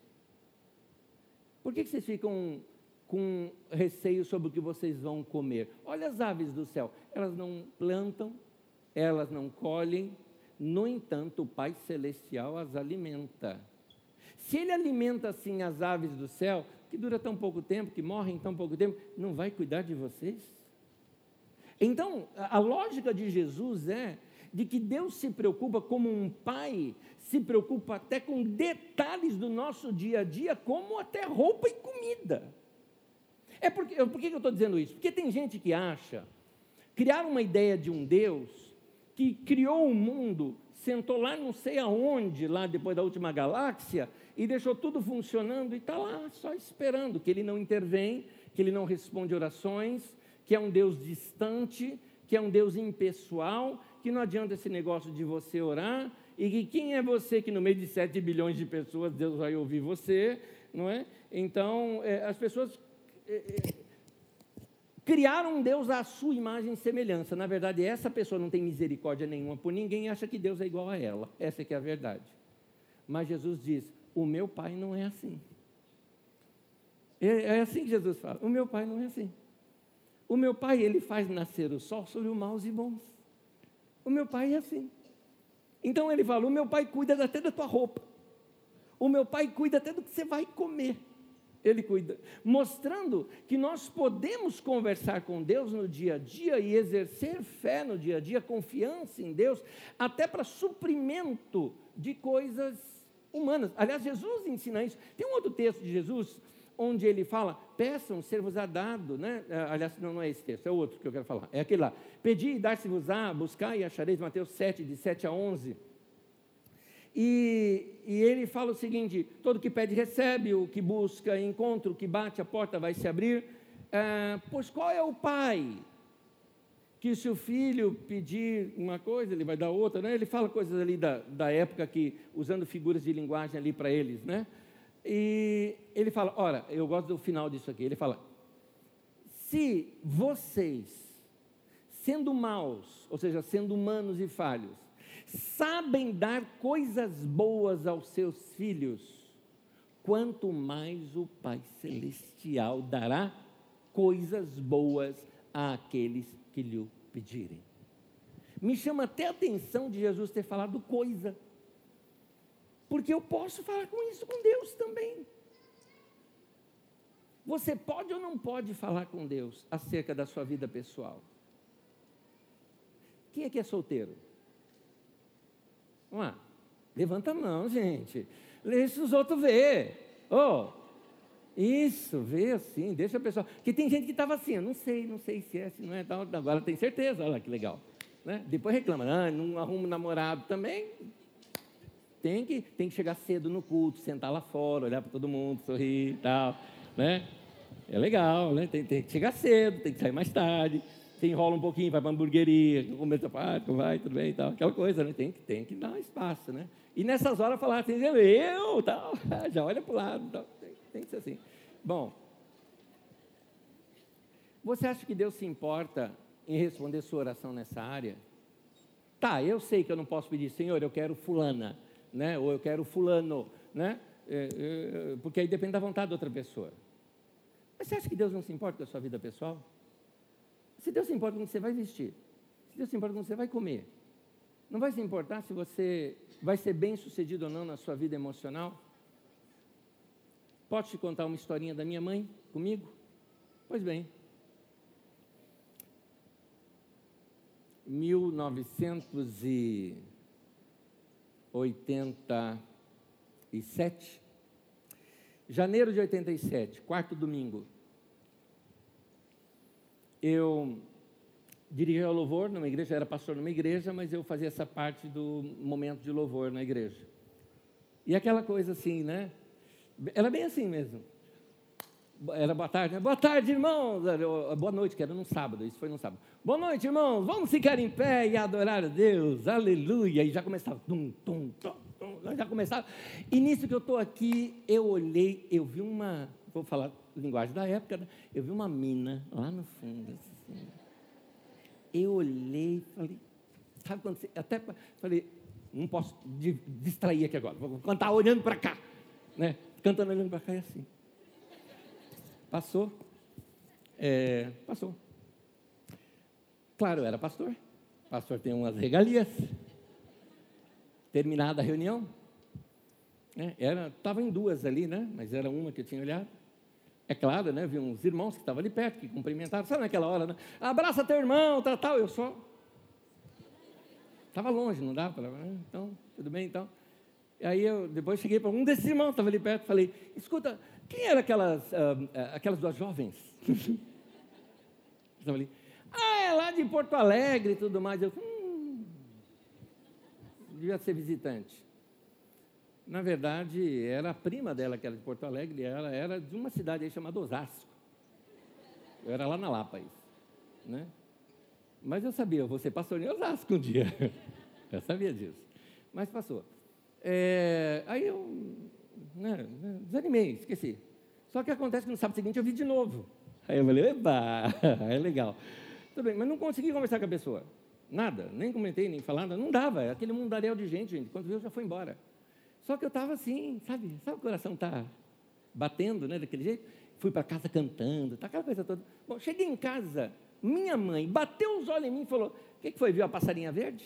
Por que, que vocês ficam com receio sobre o que vocês vão comer? Olha as aves do céu, elas não plantam, elas não colhem, no entanto, o Pai Celestial as alimenta. Se Ele alimenta assim as aves do céu, que dura tão pouco tempo, que morrem tão pouco tempo, não vai cuidar de vocês? Então, a lógica de Jesus é de que Deus se preocupa como um pai se preocupa até com detalhes do nosso dia a dia, como até roupa e comida. É porque, por que eu estou dizendo isso? Porque tem gente que acha, criar uma ideia de um Deus que criou o mundo, sentou lá não sei aonde, lá depois da última galáxia, e deixou tudo funcionando e está lá só esperando que ele não intervém, que ele não responde orações, que é um Deus distante, que é um Deus impessoal, que não adianta esse negócio de você orar, e que quem é você que no meio de 7 bilhões de pessoas Deus vai ouvir você, não é? Então, é, as pessoas é, é, criaram um Deus à sua imagem e semelhança. Na verdade, essa pessoa não tem misericórdia nenhuma por ninguém acha que Deus é igual a ela. Essa é que é a verdade. Mas Jesus diz: o meu pai não é assim. É, é assim que Jesus fala. O meu pai não é assim. O meu pai, ele faz nascer o sol sobre os maus e bons. O meu pai é assim. Então ele fala: o meu pai cuida até da tua roupa. O meu pai cuida até do que você vai comer. Ele cuida, mostrando que nós podemos conversar com Deus no dia a dia e exercer fé no dia a dia, confiança em Deus, até para suprimento de coisas humanas. Aliás, Jesus ensina isso. Tem um outro texto de Jesus onde ele fala: peçam, ser-vos-á dado, né? É, aliás, não, não é esse texto, é outro que eu quero falar. É aquele lá: pedi e dar-se-vos-á, buscar e achareis, Mateus 7, de 7 a 11. E, e, ele fala o seguinte: todo que pede, recebe, o que busca, encontra, o que bate, a porta vai se abrir. É, pois qual é o pai que se o filho pedir uma coisa, ele vai dar outra, né? Ele fala coisas ali da, da época que, usando figuras de linguagem ali para eles, né? E ele fala, ora, eu gosto do final disso aqui, ele fala, se vocês, sendo maus, ou seja, sendo humanos e falhos, sabem dar coisas boas aos seus filhos, quanto mais o Pai Celestial dará coisas boas àqueles que lhe pedirem. Me chama até a atenção de Jesus ter falado coisa, porque eu posso falar com isso com Deus também. Você pode ou não pode falar com Deus acerca da sua vida pessoal? Quem é que é solteiro? Vamos lá. Levanta a mão, gente. Deixa os outros ver. Oh, isso, vê assim, deixa a pessoa. Porque tem gente que estava assim, eu não sei, não sei se é, se não é tal. Agora tem certeza, olha que legal. Né? Depois reclama, ah, não arruma um namorado também. Tem que, tem que chegar cedo no culto, sentar lá fora, olhar para todo mundo, sorrir e tal. Né? É legal, né? Tem, tem, que chegar cedo, tem que sair mais tarde. Você enrola um pouquinho, vai para a hamburgueria, começa a vai, tudo bem e tal. Aquela coisa, né? Tem, tem que dar espaço, né? E nessas horas falar assim, eu, tal, já olha para o lado, tal. Tem que ser assim. Bom, você acha que Deus se importa em responder sua oração nessa área? Tá, eu sei que eu não posso pedir, Senhor, eu quero fulana, né? Ou eu quero fulano, né? É, é, porque aí depende da vontade da outra pessoa. Mas você acha que Deus não se importa com a sua vida pessoal? Se Deus se importa com o que você vai vestir, se Deus se importa com o que você vai comer, não vai se importar se você vai ser bem sucedido ou não na sua vida emocional? Posso te contar uma historinha da minha mãe comigo? Pois bem. 1987, janeiro de 87, quarto domingo, eu dirigia o louvor numa igreja, era pastor numa igreja, mas eu fazia essa parte do momento de louvor na igreja. E aquela coisa assim, né? Era bem assim mesmo. Era boa tarde? Boa tarde, irmãos. Boa noite, que era num sábado, isso foi num sábado. Boa noite, irmãos. Vamos ficar em pé e adorar a Deus. Aleluia. E já começava. Tum, tum, tum, tum, já começava. E nisso que eu estou aqui, eu olhei, eu vi uma. Vou falar linguagem da época, né? eu vi uma mina lá no fundo. Assim. Eu olhei falei, sabe quando você. Até falei, não posso distrair aqui agora, vou cantar olhando para cá. Né? Cantando olhando para cá e assim. Passou. É, passou. Claro, era pastor. Pastor tem umas regalias. Terminada a reunião, né, era, estava em duas ali, né? Mas era uma que eu tinha olhado. É claro, né? Vi uns irmãos que estavam ali perto, que cumprimentaram. Sabe naquela hora, né? Abraça teu irmão, tal, tal. Eu só. Estava longe, não dava para. Ah, então, tudo bem, então. Aí eu depois cheguei para um desses irmãos, estava ali perto, falei, escuta, quem eram aquelas, uh, aquelas duas jovens? Estava ali, ah, é lá de Porto Alegre e tudo mais. Eu, hum, devia ser visitante. Na verdade, era a prima dela que era de Porto Alegre, ela era de uma cidade aí chamada Osasco. Eu era lá na Lapa, isso. Né? Mas eu sabia, ser pastor em Osasco um dia. Eu sabia disso. Mas passou. É, aí eu né, desanimei, esqueci. Só que acontece que no sábado seguinte eu vi de novo. Aí eu falei, eba, é legal. Tudo bem, mas não consegui conversar com a pessoa. Nada, nem comentei, nem falando, não dava. Aquele mundaréu de gente, gente. Quando viu, já foi embora. Só que eu estava assim, sabe? Sabe o coração tá batendo, né, daquele jeito? Fui para casa cantando, tá aquela coisa toda. Bom, cheguei em casa, minha mãe bateu os olhos em mim e falou: O que, que foi? Viu a passarinha verde?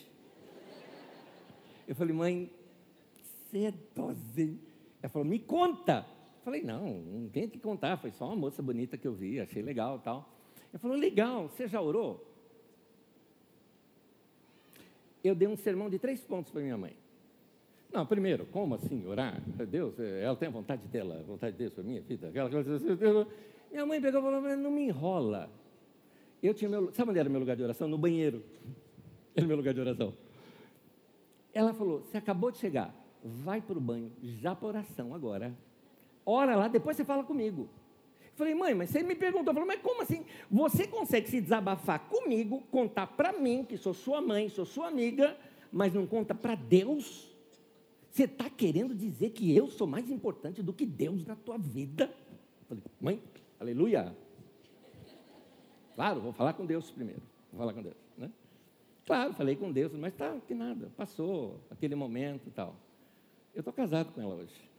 Eu falei, mãe, cedozinho. Ela falou, me conta. Eu falei, não, não tem que contar, foi só uma moça bonita que eu vi, achei legal tal. Ela falou, legal, você já orou? Eu dei um sermão de três pontos para minha mãe. Não, primeiro, como assim orar? Deus, ela tem a vontade dela, a vontade de Deus para minha vida. Aquela coisa, assim, minha mãe pegou e falou, não me enrola. Eu tinha meu, sabe onde era meu lugar de oração? No banheiro. Era meu lugar de oração. Ela falou, você acabou de chegar vai para o banho, já para oração agora. Ora lá, depois você fala comigo. Falei, mãe, mas você me perguntou, falou, mas como assim? Você consegue se desabafar comigo, contar para mim, que sou sua mãe, sou sua amiga, mas não conta para Deus? Você está querendo dizer que eu sou mais importante do que Deus na tua vida? Falei, mãe, aleluia. Claro, vou falar com Deus primeiro. Vou falar com Deus, né? Claro, falei com Deus, mas tá, que nada, passou aquele momento e tal. Eu estou casado com ela hoje.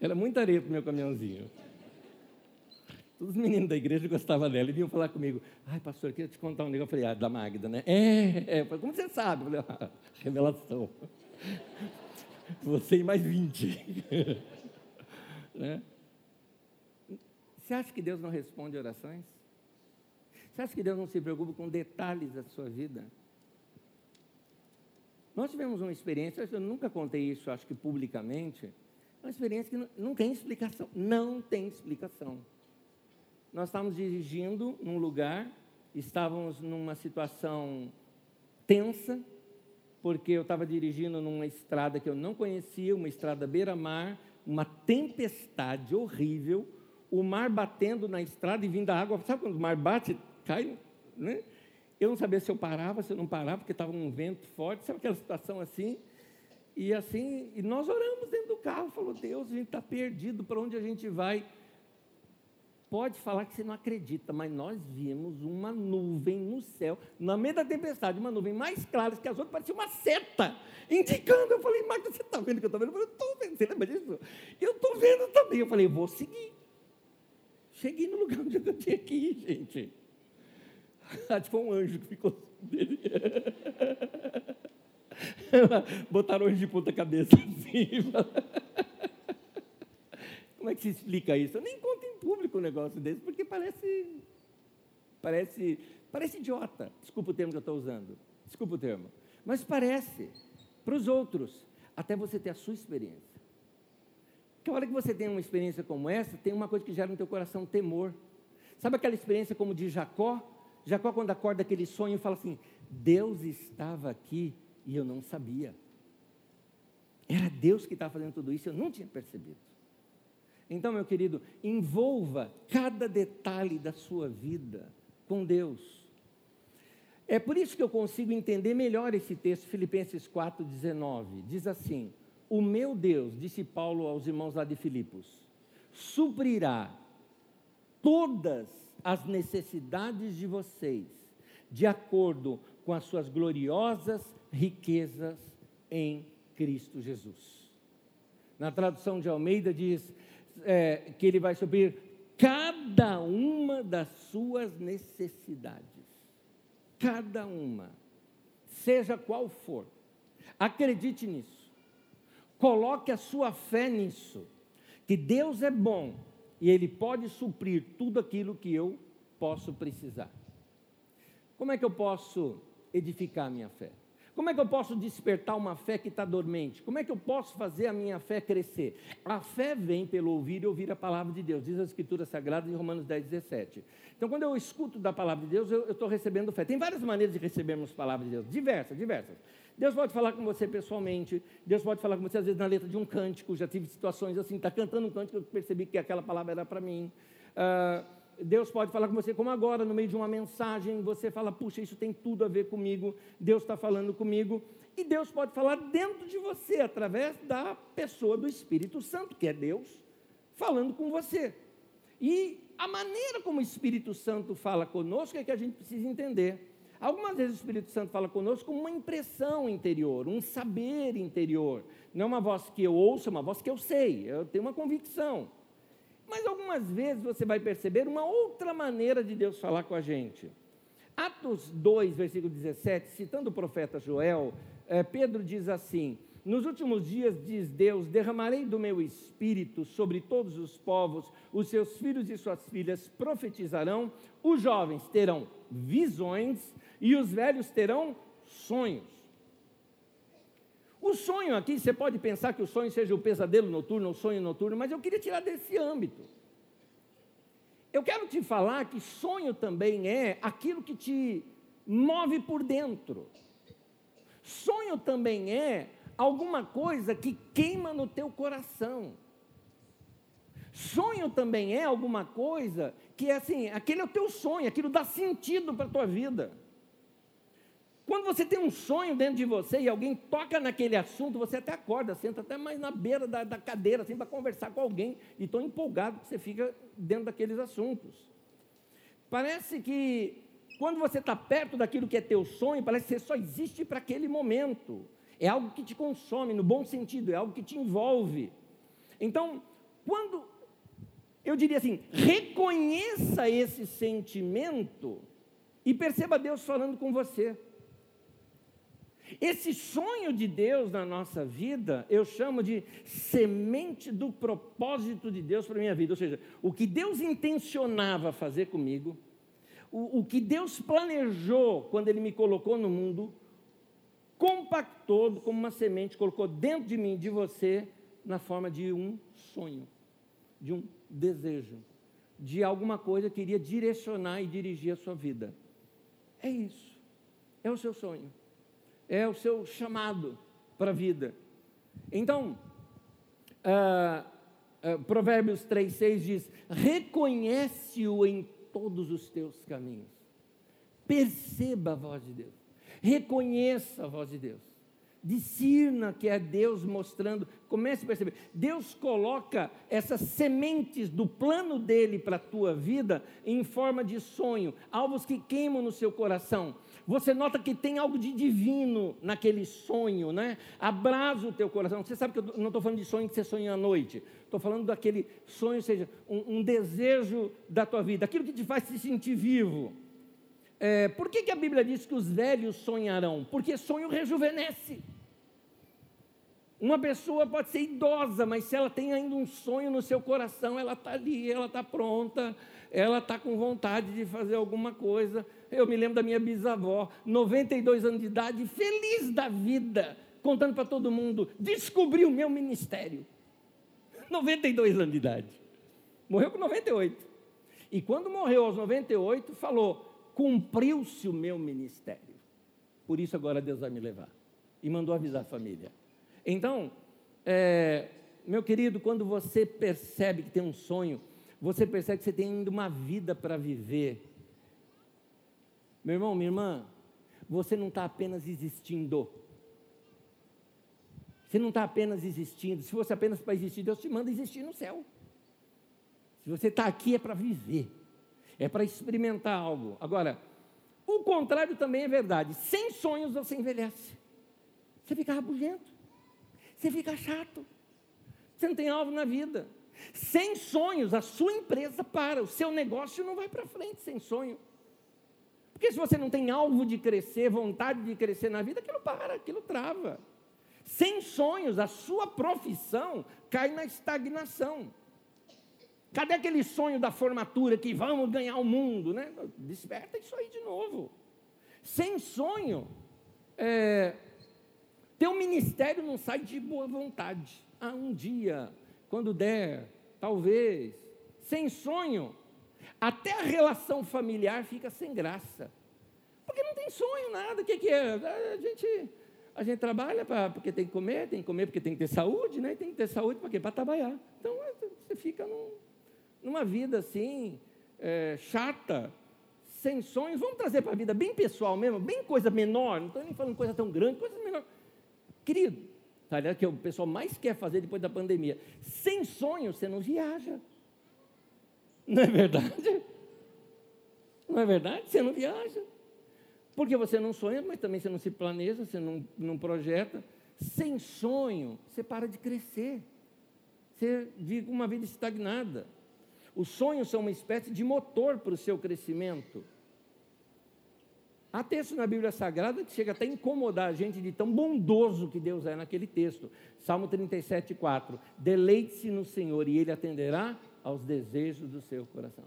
Era muita areia para o meu caminhãozinho. Todos os meninos da igreja gostavam dela e vinham falar comigo. Ai, pastor, eu queria te contar um negócio. Eu falei, ah, da Magda, né? É, é. Como você sabe? Falei, ah, revelação. Você e mais 20. né? Você acha que Deus não responde orações? Você acha que Deus não se preocupa com detalhes da sua vida? Nós tivemos uma experiência, eu nunca contei isso, acho que publicamente, uma experiência que não, não tem explicação. Não tem explicação. Nós estávamos dirigindo num lugar, estávamos numa situação tensa, porque eu estava dirigindo numa estrada que eu não conhecia, uma estrada beira-mar, uma tempestade horrível, o mar batendo na estrada e vindo a água. Sabe quando o mar bate, cai, né? Eu não sabia se eu parava, se eu não parava, porque estava um vento forte, sabe aquela situação assim? E assim, e nós oramos dentro do carro, falou, Deus, a gente está perdido, para onde a gente vai? Pode falar que você não acredita, mas nós vimos uma nuvem no céu, na meio da tempestade, uma nuvem mais clara que as outras, parecia uma seta, indicando. Eu falei, Marta, você está vendo que eu estou vendo? Eu falei, estou vendo, você lembra disso? Eu estou vendo também. Eu falei, vou seguir. Cheguei no lugar onde eu tinha que ir, gente. Acho que foi um anjo que ficou dele. Botaram anjo de ponta cabeça assim. Como é que se explica isso? Eu nem conto em público um negócio desse, porque parece. Parece. Parece idiota. Desculpa o termo que eu estou usando. Desculpa o termo. Mas parece. Para os outros. Até você ter a sua experiência. Porque a hora que você tem uma experiência como essa, tem uma coisa que gera no teu coração temor. Sabe aquela experiência como de Jacó? Jacó, quando acorda aquele sonho, fala assim: Deus estava aqui e eu não sabia. Era Deus que estava fazendo tudo isso, eu não tinha percebido. Então, meu querido, envolva cada detalhe da sua vida com Deus. É por isso que eu consigo entender melhor esse texto, Filipenses 4,19. Diz assim: O meu Deus, disse Paulo aos irmãos lá de Filipos, suprirá todas as necessidades de vocês, de acordo com as suas gloriosas riquezas em Cristo Jesus. Na tradução de Almeida diz é, que ele vai suprir cada uma das suas necessidades. Cada uma, seja qual for. Acredite nisso. Coloque a sua fé nisso. Que Deus é bom e Ele pode suprir tudo aquilo que eu posso precisar. Como é que eu posso edificar a minha fé? Como é que eu posso despertar uma fé que está dormente? Como é que eu posso fazer a minha fé crescer? A fé vem pelo ouvir e ouvir a palavra de Deus, diz a Escritura Sagrada em Romanos 10, 17. Então, quando eu escuto da palavra de Deus, eu estou recebendo fé. Tem várias maneiras de recebermos a palavra de Deus, diversas, diversas. Deus pode falar com você pessoalmente, Deus pode falar com você às vezes na letra de um cântico, já tive situações assim, está cantando um cântico, eu percebi que aquela palavra era para mim. Uh, Deus pode falar com você, como agora, no meio de uma mensagem, você fala, puxa, isso tem tudo a ver comigo, Deus está falando comigo. E Deus pode falar dentro de você, através da pessoa do Espírito Santo, que é Deus, falando com você. E a maneira como o Espírito Santo fala conosco é que a gente precisa entender. Algumas vezes o Espírito Santo fala conosco com uma impressão interior, um saber interior. Não é uma voz que eu ouço, é uma voz que eu sei, eu tenho uma convicção. Mas algumas vezes você vai perceber uma outra maneira de Deus falar com a gente. Atos 2, versículo 17, citando o profeta Joel, eh, Pedro diz assim: Nos últimos dias, diz Deus, derramarei do meu espírito sobre todos os povos, os seus filhos e suas filhas profetizarão, os jovens terão visões e os velhos terão sonhos. O sonho aqui, você pode pensar que o sonho seja o pesadelo noturno, o sonho noturno, mas eu queria tirar desse âmbito. Eu quero te falar que sonho também é aquilo que te move por dentro. Sonho também é alguma coisa que queima no teu coração. Sonho também é alguma coisa que é assim, aquele é o teu sonho, aquilo dá sentido para a tua vida. Quando você tem um sonho dentro de você e alguém toca naquele assunto, você até acorda, senta até mais na beira da, da cadeira, assim, para conversar com alguém, e tão empolgado que você fica dentro daqueles assuntos. Parece que quando você está perto daquilo que é teu sonho, parece que você só existe para aquele momento. É algo que te consome, no bom sentido, é algo que te envolve. Então, quando eu diria assim, reconheça esse sentimento e perceba Deus falando com você. Esse sonho de Deus na nossa vida, eu chamo de semente do propósito de Deus para a minha vida. Ou seja, o que Deus intencionava fazer comigo, o, o que Deus planejou quando Ele me colocou no mundo, compactou como uma semente, colocou dentro de mim, de você, na forma de um sonho, de um desejo, de alguma coisa que iria direcionar e dirigir a sua vida. É isso. É o seu sonho. É o seu chamado para a vida. Então, uh, uh, Provérbios 3,6 diz: reconhece-o em todos os teus caminhos. Perceba a voz de Deus. Reconheça a voz de Deus. Discirna que é Deus mostrando. Comece a perceber. Deus coloca essas sementes do plano dele para a tua vida em forma de sonho, alvos que queimam no seu coração. Você nota que tem algo de divino naquele sonho, né? Abraça o teu coração. Você sabe que eu não estou falando de sonho que você sonha à noite. Estou falando daquele sonho, ou seja, um, um, desejo da tua vida, aquilo que te faz se sentir vivo. É, por que, que a Bíblia diz que os velhos sonharão? Porque sonho rejuvenesce. Uma pessoa pode ser idosa, mas se ela tem ainda um sonho no seu coração, ela está ali, ela está pronta, ela está com vontade de fazer alguma coisa. Eu me lembro da minha bisavó, 92 anos de idade, feliz da vida, contando para todo mundo: descobri o meu ministério. 92 anos de idade. Morreu com 98. E quando morreu aos 98, falou: cumpriu-se o meu ministério. Por isso agora Deus vai me levar. E mandou avisar a família. Então, é, meu querido, quando você percebe que tem um sonho, você percebe que você tem ainda uma vida para viver. Meu irmão, minha irmã, você não está apenas existindo. Você não está apenas existindo. Se fosse apenas para existir, Deus te manda existir no céu. Se você está aqui é para viver, é para experimentar algo. Agora, o contrário também é verdade. Sem sonhos você envelhece. Você fica rabugento. Você fica chato. Você não tem alvo na vida. Sem sonhos, a sua empresa para, o seu negócio não vai para frente sem sonho. Porque se você não tem alvo de crescer, vontade de crescer na vida, aquilo para, aquilo trava. Sem sonhos, a sua profissão cai na estagnação. Cadê aquele sonho da formatura que vamos ganhar o mundo, né? Desperta isso aí de novo. Sem sonho, é, teu ministério não sai de boa vontade. Ah, um dia, quando der, talvez. Sem sonho, até a relação familiar fica sem graça. Porque não tem sonho, nada. O que, que é? A gente, a gente trabalha pra, porque tem que comer, tem que comer porque tem que ter saúde, né? Tem que ter saúde para quê? Para trabalhar. Então você fica num, numa vida assim, é, chata, sem sonhos. Vamos trazer para a vida bem pessoal mesmo, bem coisa menor. Não estou nem falando coisa tão grande, coisa menor. Querido, Aliás, que o pessoal mais quer fazer depois da pandemia. Sem sonho, você não viaja. Não é verdade? Não é verdade? Você não viaja. Porque você não sonha, mas também você não se planeja, você não, não projeta. Sem sonho, você para de crescer. Você vive uma vida estagnada. Os sonhos são uma espécie de motor para o seu crescimento. Há texto na Bíblia Sagrada que chega até a incomodar a gente de tão bondoso que Deus é naquele texto. Salmo 37, 4. Deleite-se no Senhor e Ele atenderá aos desejos do seu coração.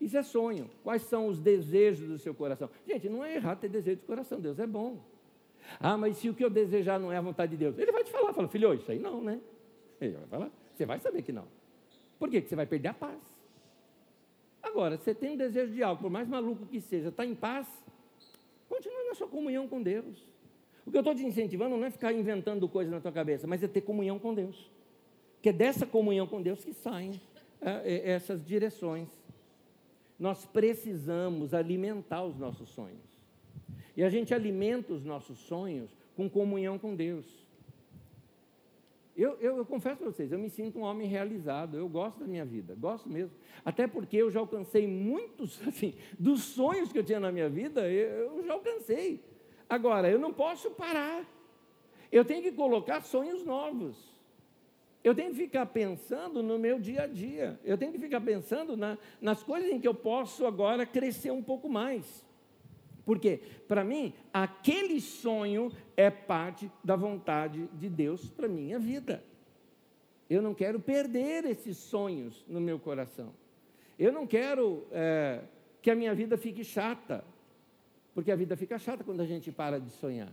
Isso é sonho. Quais são os desejos do seu coração? Gente, não é errado ter desejo do coração, Deus é bom. Ah, mas se o que eu desejar não é a vontade de Deus, Ele vai te falar, fala, filho, isso aí não, né? Ele vai falar, você vai saber que não. Por quê? Porque você vai perder a paz. Agora, você tem um desejo de algo, por mais maluco que seja, está em paz, continue na sua comunhão com Deus. O que eu estou te incentivando não é ficar inventando coisas na tua cabeça, mas é ter comunhão com Deus. Porque é dessa comunhão com Deus que saem é, é, essas direções. Nós precisamos alimentar os nossos sonhos. E a gente alimenta os nossos sonhos com comunhão com Deus. Eu, eu, eu confesso para vocês, eu me sinto um homem realizado, eu gosto da minha vida, gosto mesmo. Até porque eu já alcancei muitos, assim, dos sonhos que eu tinha na minha vida, eu, eu já alcancei. Agora, eu não posso parar. Eu tenho que colocar sonhos novos. Eu tenho que ficar pensando no meu dia a dia. Eu tenho que ficar pensando na, nas coisas em que eu posso agora crescer um pouco mais. Por quê? Para mim, aquele sonho é parte da vontade de Deus para a minha vida. Eu não quero perder esses sonhos no meu coração. Eu não quero é, que a minha vida fique chata, porque a vida fica chata quando a gente para de sonhar.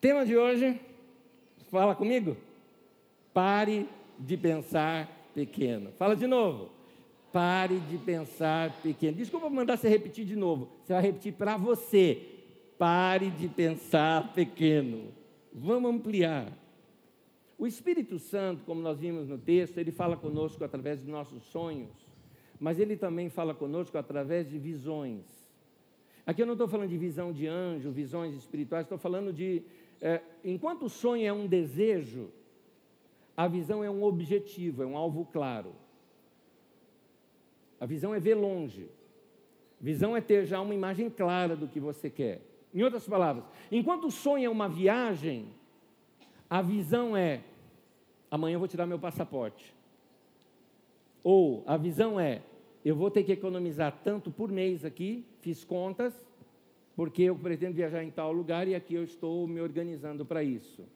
Tema de hoje, fala comigo. Pare de pensar pequeno. Fala de novo. Pare de pensar pequeno. Desculpa mandar você repetir de novo. Você vai repetir para você. Pare de pensar pequeno. Vamos ampliar. O Espírito Santo, como nós vimos no texto, ele fala conosco através de nossos sonhos, mas ele também fala conosco através de visões. Aqui eu não estou falando de visão de anjo, visões espirituais, estou falando de. É, enquanto o sonho é um desejo, a visão é um objetivo, é um alvo claro. A visão é ver longe. Visão é ter já uma imagem clara do que você quer. Em outras palavras, enquanto o sonho é uma viagem, a visão é: amanhã eu vou tirar meu passaporte. Ou a visão é: eu vou ter que economizar tanto por mês aqui, fiz contas, porque eu pretendo viajar em tal lugar e aqui eu estou me organizando para isso.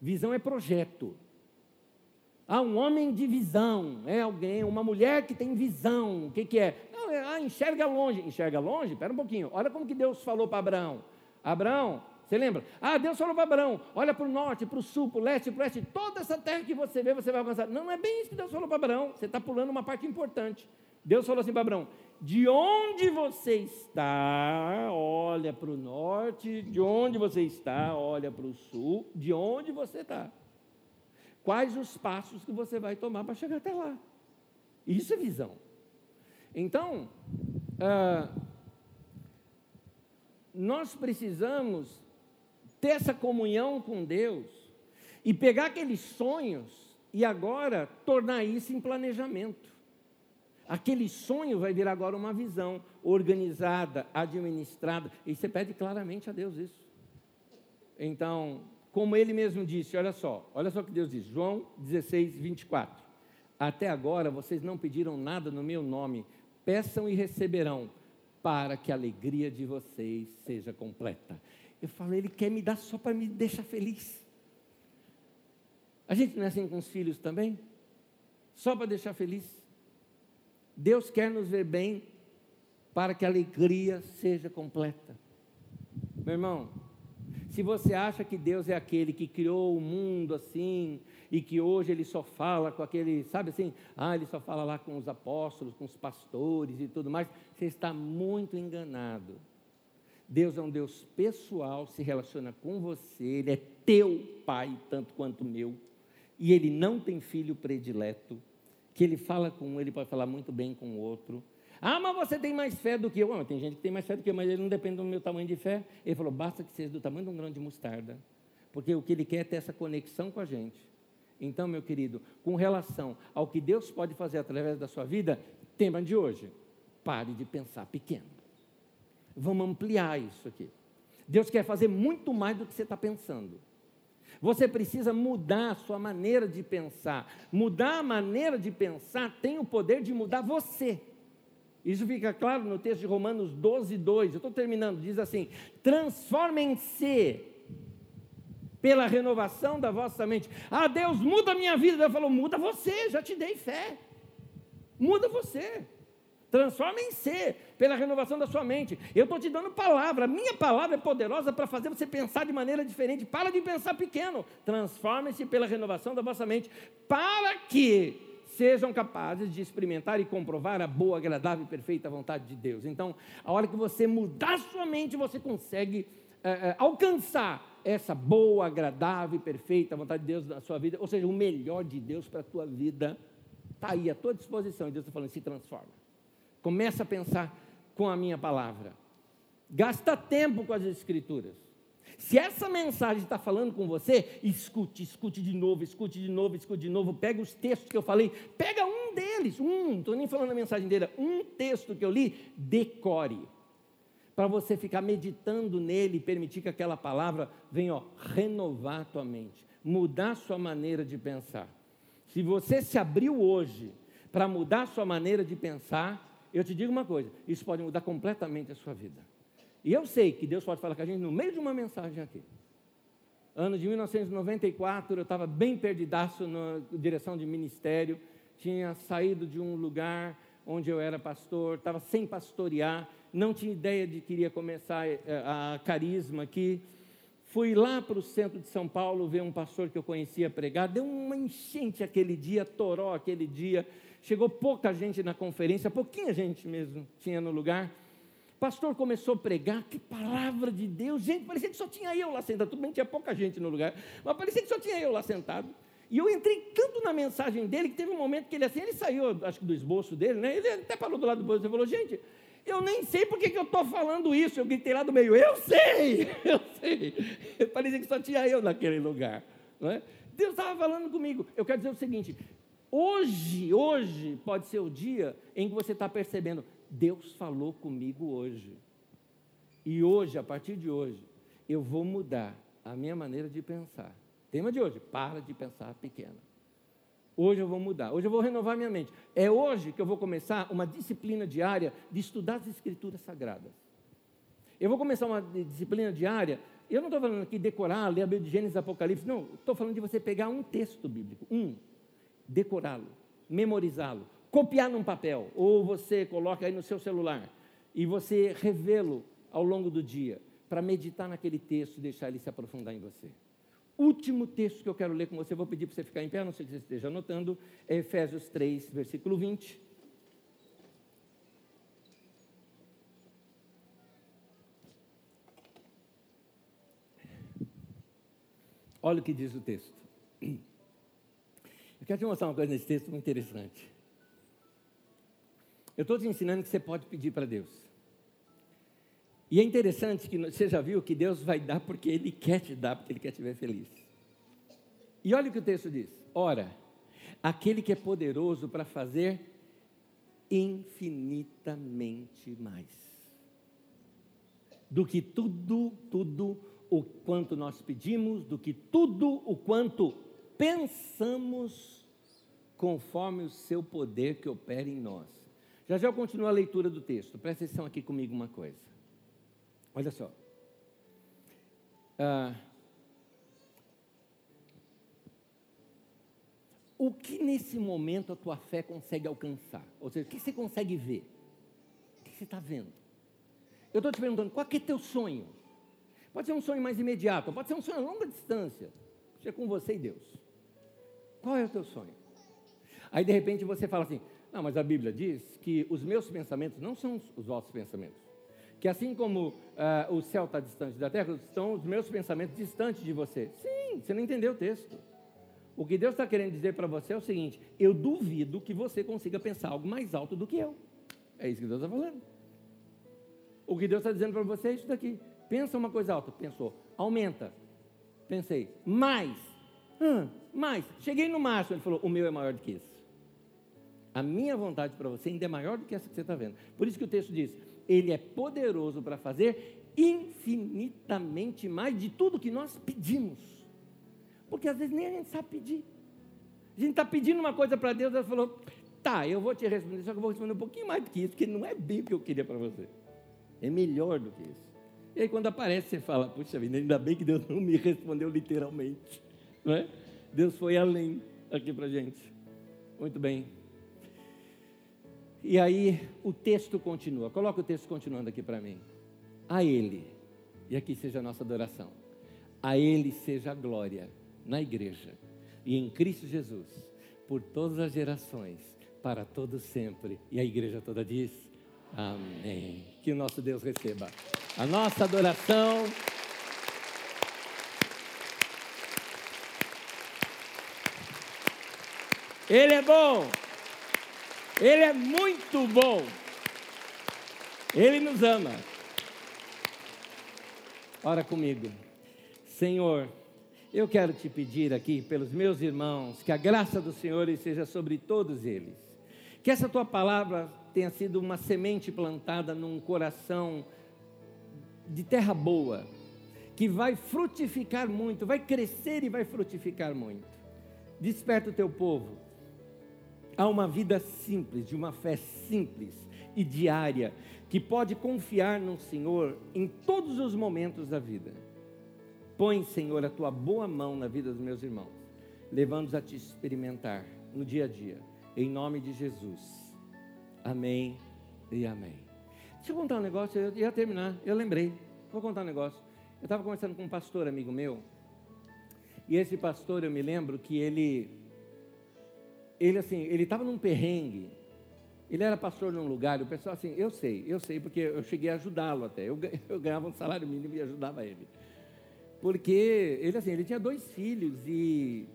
Visão é projeto. Ah, um homem de visão, é alguém, uma mulher que tem visão, o que, que é? É, ah, enxerga longe, enxerga longe? Espera um pouquinho, olha como que Deus falou para Abraão. Abraão, você lembra? Ah, Deus falou para Abraão, olha para o norte, para o sul, para o leste, para o oeste, toda essa terra que você vê, você vai alcançar. Não, não é bem isso que Deus falou para Abraão, você está pulando uma parte importante. Deus falou assim para Abraão, de onde você está, olha para o norte, de onde você está, olha para o sul, de onde você está quais os passos que você vai tomar para chegar até lá. Isso é visão. Então, ah, nós precisamos ter essa comunhão com Deus e pegar aqueles sonhos e agora tornar isso em planejamento. Aquele sonho vai virar agora uma visão organizada, administrada, e você pede claramente a Deus isso. Então, como ele mesmo disse, olha só, olha só o que Deus diz, João 16, 24. Até agora vocês não pediram nada no meu nome, peçam e receberão, para que a alegria de vocês seja completa. Eu falo, ele quer me dar só para me deixar feliz. A gente não é assim com os filhos também? Só para deixar feliz. Deus quer nos ver bem para que a alegria seja completa. Meu irmão, se você acha que Deus é aquele que criou o mundo assim, e que hoje ele só fala com aquele, sabe assim, ah, ele só fala lá com os apóstolos, com os pastores e tudo mais, você está muito enganado. Deus é um Deus pessoal, se relaciona com você, ele é teu pai, tanto quanto meu, e ele não tem filho predileto, que ele fala com um, ele pode falar muito bem com o outro. Ah, mas você tem mais fé do que eu. Ah, tem gente que tem mais fé do que eu, mas ele não depende do meu tamanho de fé. Ele falou: basta que seja do tamanho de um grão de mostarda. Porque o que ele quer é ter essa conexão com a gente. Então, meu querido, com relação ao que Deus pode fazer através da sua vida, tema de hoje: pare de pensar pequeno. Vamos ampliar isso aqui. Deus quer fazer muito mais do que você está pensando. Você precisa mudar a sua maneira de pensar. Mudar a maneira de pensar tem o poder de mudar você. Isso fica claro no texto de Romanos 12, 2. Eu estou terminando, diz assim: transformem-se pela renovação da vossa mente. Ah, Deus, muda a minha vida. Deus falou: muda você, já te dei fé. Muda você. Transformem-se pela renovação da sua mente. Eu estou te dando palavra. Minha palavra é poderosa para fazer você pensar de maneira diferente. Para de pensar pequeno. Transformem-se pela renovação da vossa mente. Para que sejam capazes de experimentar e comprovar a boa, agradável e perfeita vontade de Deus. Então, a hora que você mudar sua mente, você consegue é, é, alcançar essa boa, agradável e perfeita vontade de Deus na sua vida, ou seja, o melhor de Deus para a tua vida está aí à tua disposição. E Deus está falando, se transforma. Começa a pensar com a minha palavra. Gasta tempo com as escrituras. Se essa mensagem está falando com você, escute, escute de novo, escute de novo, escute de novo. Pega os textos que eu falei, pega um deles, um, não estou nem falando a mensagem inteira, um texto que eu li, decore. Para você ficar meditando nele e permitir que aquela palavra venha ó, renovar a tua mente, mudar a sua maneira de pensar. Se você se abriu hoje para mudar a sua maneira de pensar, eu te digo uma coisa: isso pode mudar completamente a sua vida. E eu sei que Deus pode falar com a gente no meio de uma mensagem aqui. Ano de 1994, eu estava bem perdidaço na direção de ministério, tinha saído de um lugar onde eu era pastor, estava sem pastorear, não tinha ideia de que iria começar eh, a carisma aqui. Fui lá para o centro de São Paulo ver um pastor que eu conhecia pregar, deu uma enchente aquele dia, toró aquele dia, chegou pouca gente na conferência, pouquinha gente mesmo tinha no lugar. O pastor começou a pregar, que palavra de Deus, gente, parecia que só tinha eu lá sentado, tudo bem, tinha pouca gente no lugar, mas parecia que só tinha eu lá sentado. E eu entrei tanto na mensagem dele que teve um momento que ele assim, ele saiu, acho que do esboço dele, né? Ele até falou do lado do bolso e falou, gente, eu nem sei por que, que eu estou falando isso. Eu gritei lá do meio, eu sei, eu sei. Parecia que só tinha eu naquele lugar. Não é? Deus estava falando comigo. Eu quero dizer o seguinte: hoje, hoje pode ser o dia em que você está percebendo, Deus falou comigo hoje. E hoje, a partir de hoje, eu vou mudar a minha maneira de pensar. Tema de hoje, para de pensar pequeno. Hoje eu vou mudar, hoje eu vou renovar minha mente. É hoje que eu vou começar uma disciplina diária de estudar as Escrituras Sagradas. Eu vou começar uma disciplina diária. Eu não estou falando aqui decorar, ler a Bíblia de Gênesis Apocalipse, não. Estou falando de você pegar um texto bíblico, um, decorá-lo, memorizá-lo, copiar num papel, ou você coloca aí no seu celular e você revê-lo ao longo do dia para meditar naquele texto e deixar ele se aprofundar em você. Último texto que eu quero ler com você, vou pedir para você ficar em pé, não sei se você esteja anotando, é Efésios 3, versículo 20. Olha o que diz o texto. Eu quero te mostrar uma coisa nesse texto muito interessante. Eu estou te ensinando que você pode pedir para Deus. E é interessante que você já viu que Deus vai dar porque Ele quer te dar, porque Ele quer te ver feliz. E olha o que o texto diz: Ora, aquele que é poderoso para fazer infinitamente mais do que tudo, tudo o quanto nós pedimos, do que tudo o quanto pensamos, conforme o seu poder que opera em nós. Já já eu continuo a leitura do texto. Presta atenção aqui comigo uma coisa. Olha só. Ah, o que nesse momento a tua fé consegue alcançar? Ou seja, o que você consegue ver? O que você está vendo? Eu estou te perguntando, qual é, é teu sonho? Pode ser um sonho mais imediato, pode ser um sonho a longa distância. Seja com você e Deus. Qual é o teu sonho? Aí de repente você fala assim: Não, mas a Bíblia diz que os meus pensamentos não são os vossos pensamentos que assim como uh, o céu está distante da terra, estão os meus pensamentos distantes de você. Sim, você não entendeu o texto. O que Deus está querendo dizer para você é o seguinte: eu duvido que você consiga pensar algo mais alto do que eu. É isso que Deus está falando. O que Deus está dizendo para você é isso daqui. Pensa uma coisa alta. Pensou. Aumenta. Pensei. Mais. Hum, mais. Cheguei no máximo. Ele falou: o meu é maior do que isso. A minha vontade para você ainda é maior do que essa que você está vendo. Por isso que o texto diz: ele é poderoso para fazer infinitamente mais de tudo que nós pedimos. Porque às vezes nem a gente sabe pedir. A gente está pedindo uma coisa para Deus, Deus falou, tá, eu vou te responder, só que eu vou responder um pouquinho mais do que isso, porque não é bem o que eu queria para você. É melhor do que isso. E aí quando aparece, você fala, puxa vida, ainda bem que Deus não me respondeu literalmente. Não é? Deus foi além aqui para gente. Muito bem. E aí o texto continua. Coloca o texto continuando aqui para mim. A Ele, e aqui seja a nossa adoração. A Ele seja a glória na igreja e em Cristo Jesus, por todas as gerações, para todos sempre. E a igreja toda diz: Amém. Que o nosso Deus receba a nossa adoração. Ele é bom. Ele é muito bom. Ele nos ama. Ora comigo. Senhor, eu quero te pedir aqui pelos meus irmãos que a graça do Senhor seja sobre todos eles. Que essa tua palavra tenha sido uma semente plantada num coração de terra boa, que vai frutificar muito, vai crescer e vai frutificar muito. Desperta o teu povo a uma vida simples, de uma fé simples, e diária, que pode confiar no Senhor em todos os momentos da vida. Põe, Senhor, a tua boa mão na vida dos meus irmãos, levando-os a te experimentar no dia a dia, em nome de Jesus. Amém e amém. Deixa eu contar um negócio, eu ia terminar, eu lembrei. Vou contar um negócio. Eu estava conversando com um pastor amigo meu, e esse pastor, eu me lembro que ele, ele assim, ele estava num perrengue, ele era pastor num lugar, o pessoal assim, eu sei, eu sei, porque eu cheguei a ajudá-lo até, eu, eu ganhava um salário mínimo e ajudava ele. Porque ele assim, ele tinha dois filhos e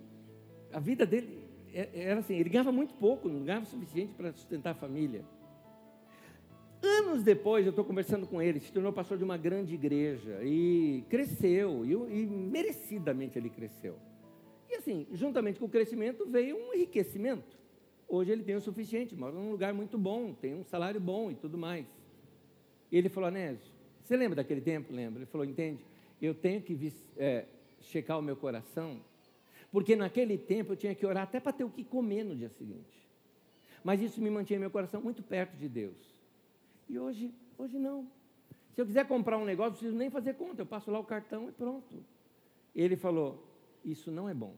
a vida dele é, era assim, ele ganhava muito pouco, não ganhava o suficiente para sustentar a família. Anos depois, eu estou conversando com ele, se tornou pastor de uma grande igreja e cresceu, e, e, merecidamente ele cresceu. E assim, juntamente com o crescimento veio um enriquecimento. Hoje ele tem o suficiente, mora num lugar muito bom, tem um salário bom e tudo mais. E ele falou, Anésio, você lembra daquele tempo? Lembra? Ele falou, entende, eu tenho que é, checar o meu coração, porque naquele tempo eu tinha que orar até para ter o que comer no dia seguinte. Mas isso me mantinha meu coração muito perto de Deus. E hoje, hoje não. Se eu quiser comprar um negócio, não preciso nem fazer conta, eu passo lá o cartão e pronto. Ele falou: Isso não é bom.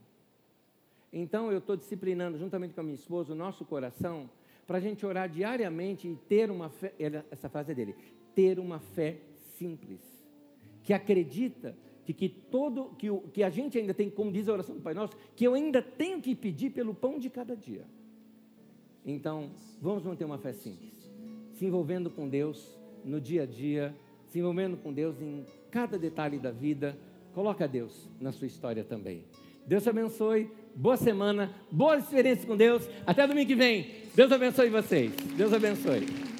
Então eu estou disciplinando, juntamente com a minha esposa, o nosso coração, para a gente orar diariamente e ter uma fé, essa frase é dele, ter uma fé simples, que acredita de que todo, que, o, que a gente ainda tem, como diz a oração do Pai Nosso, que eu ainda tenho que pedir pelo pão de cada dia. Então, vamos manter uma fé simples se envolvendo com Deus no dia a dia, se envolvendo com Deus em cada detalhe da vida. Coloca Deus na sua história também. Deus te abençoe, boa semana, boa experiência com Deus. Até domingo que vem. Deus abençoe vocês. Deus abençoe.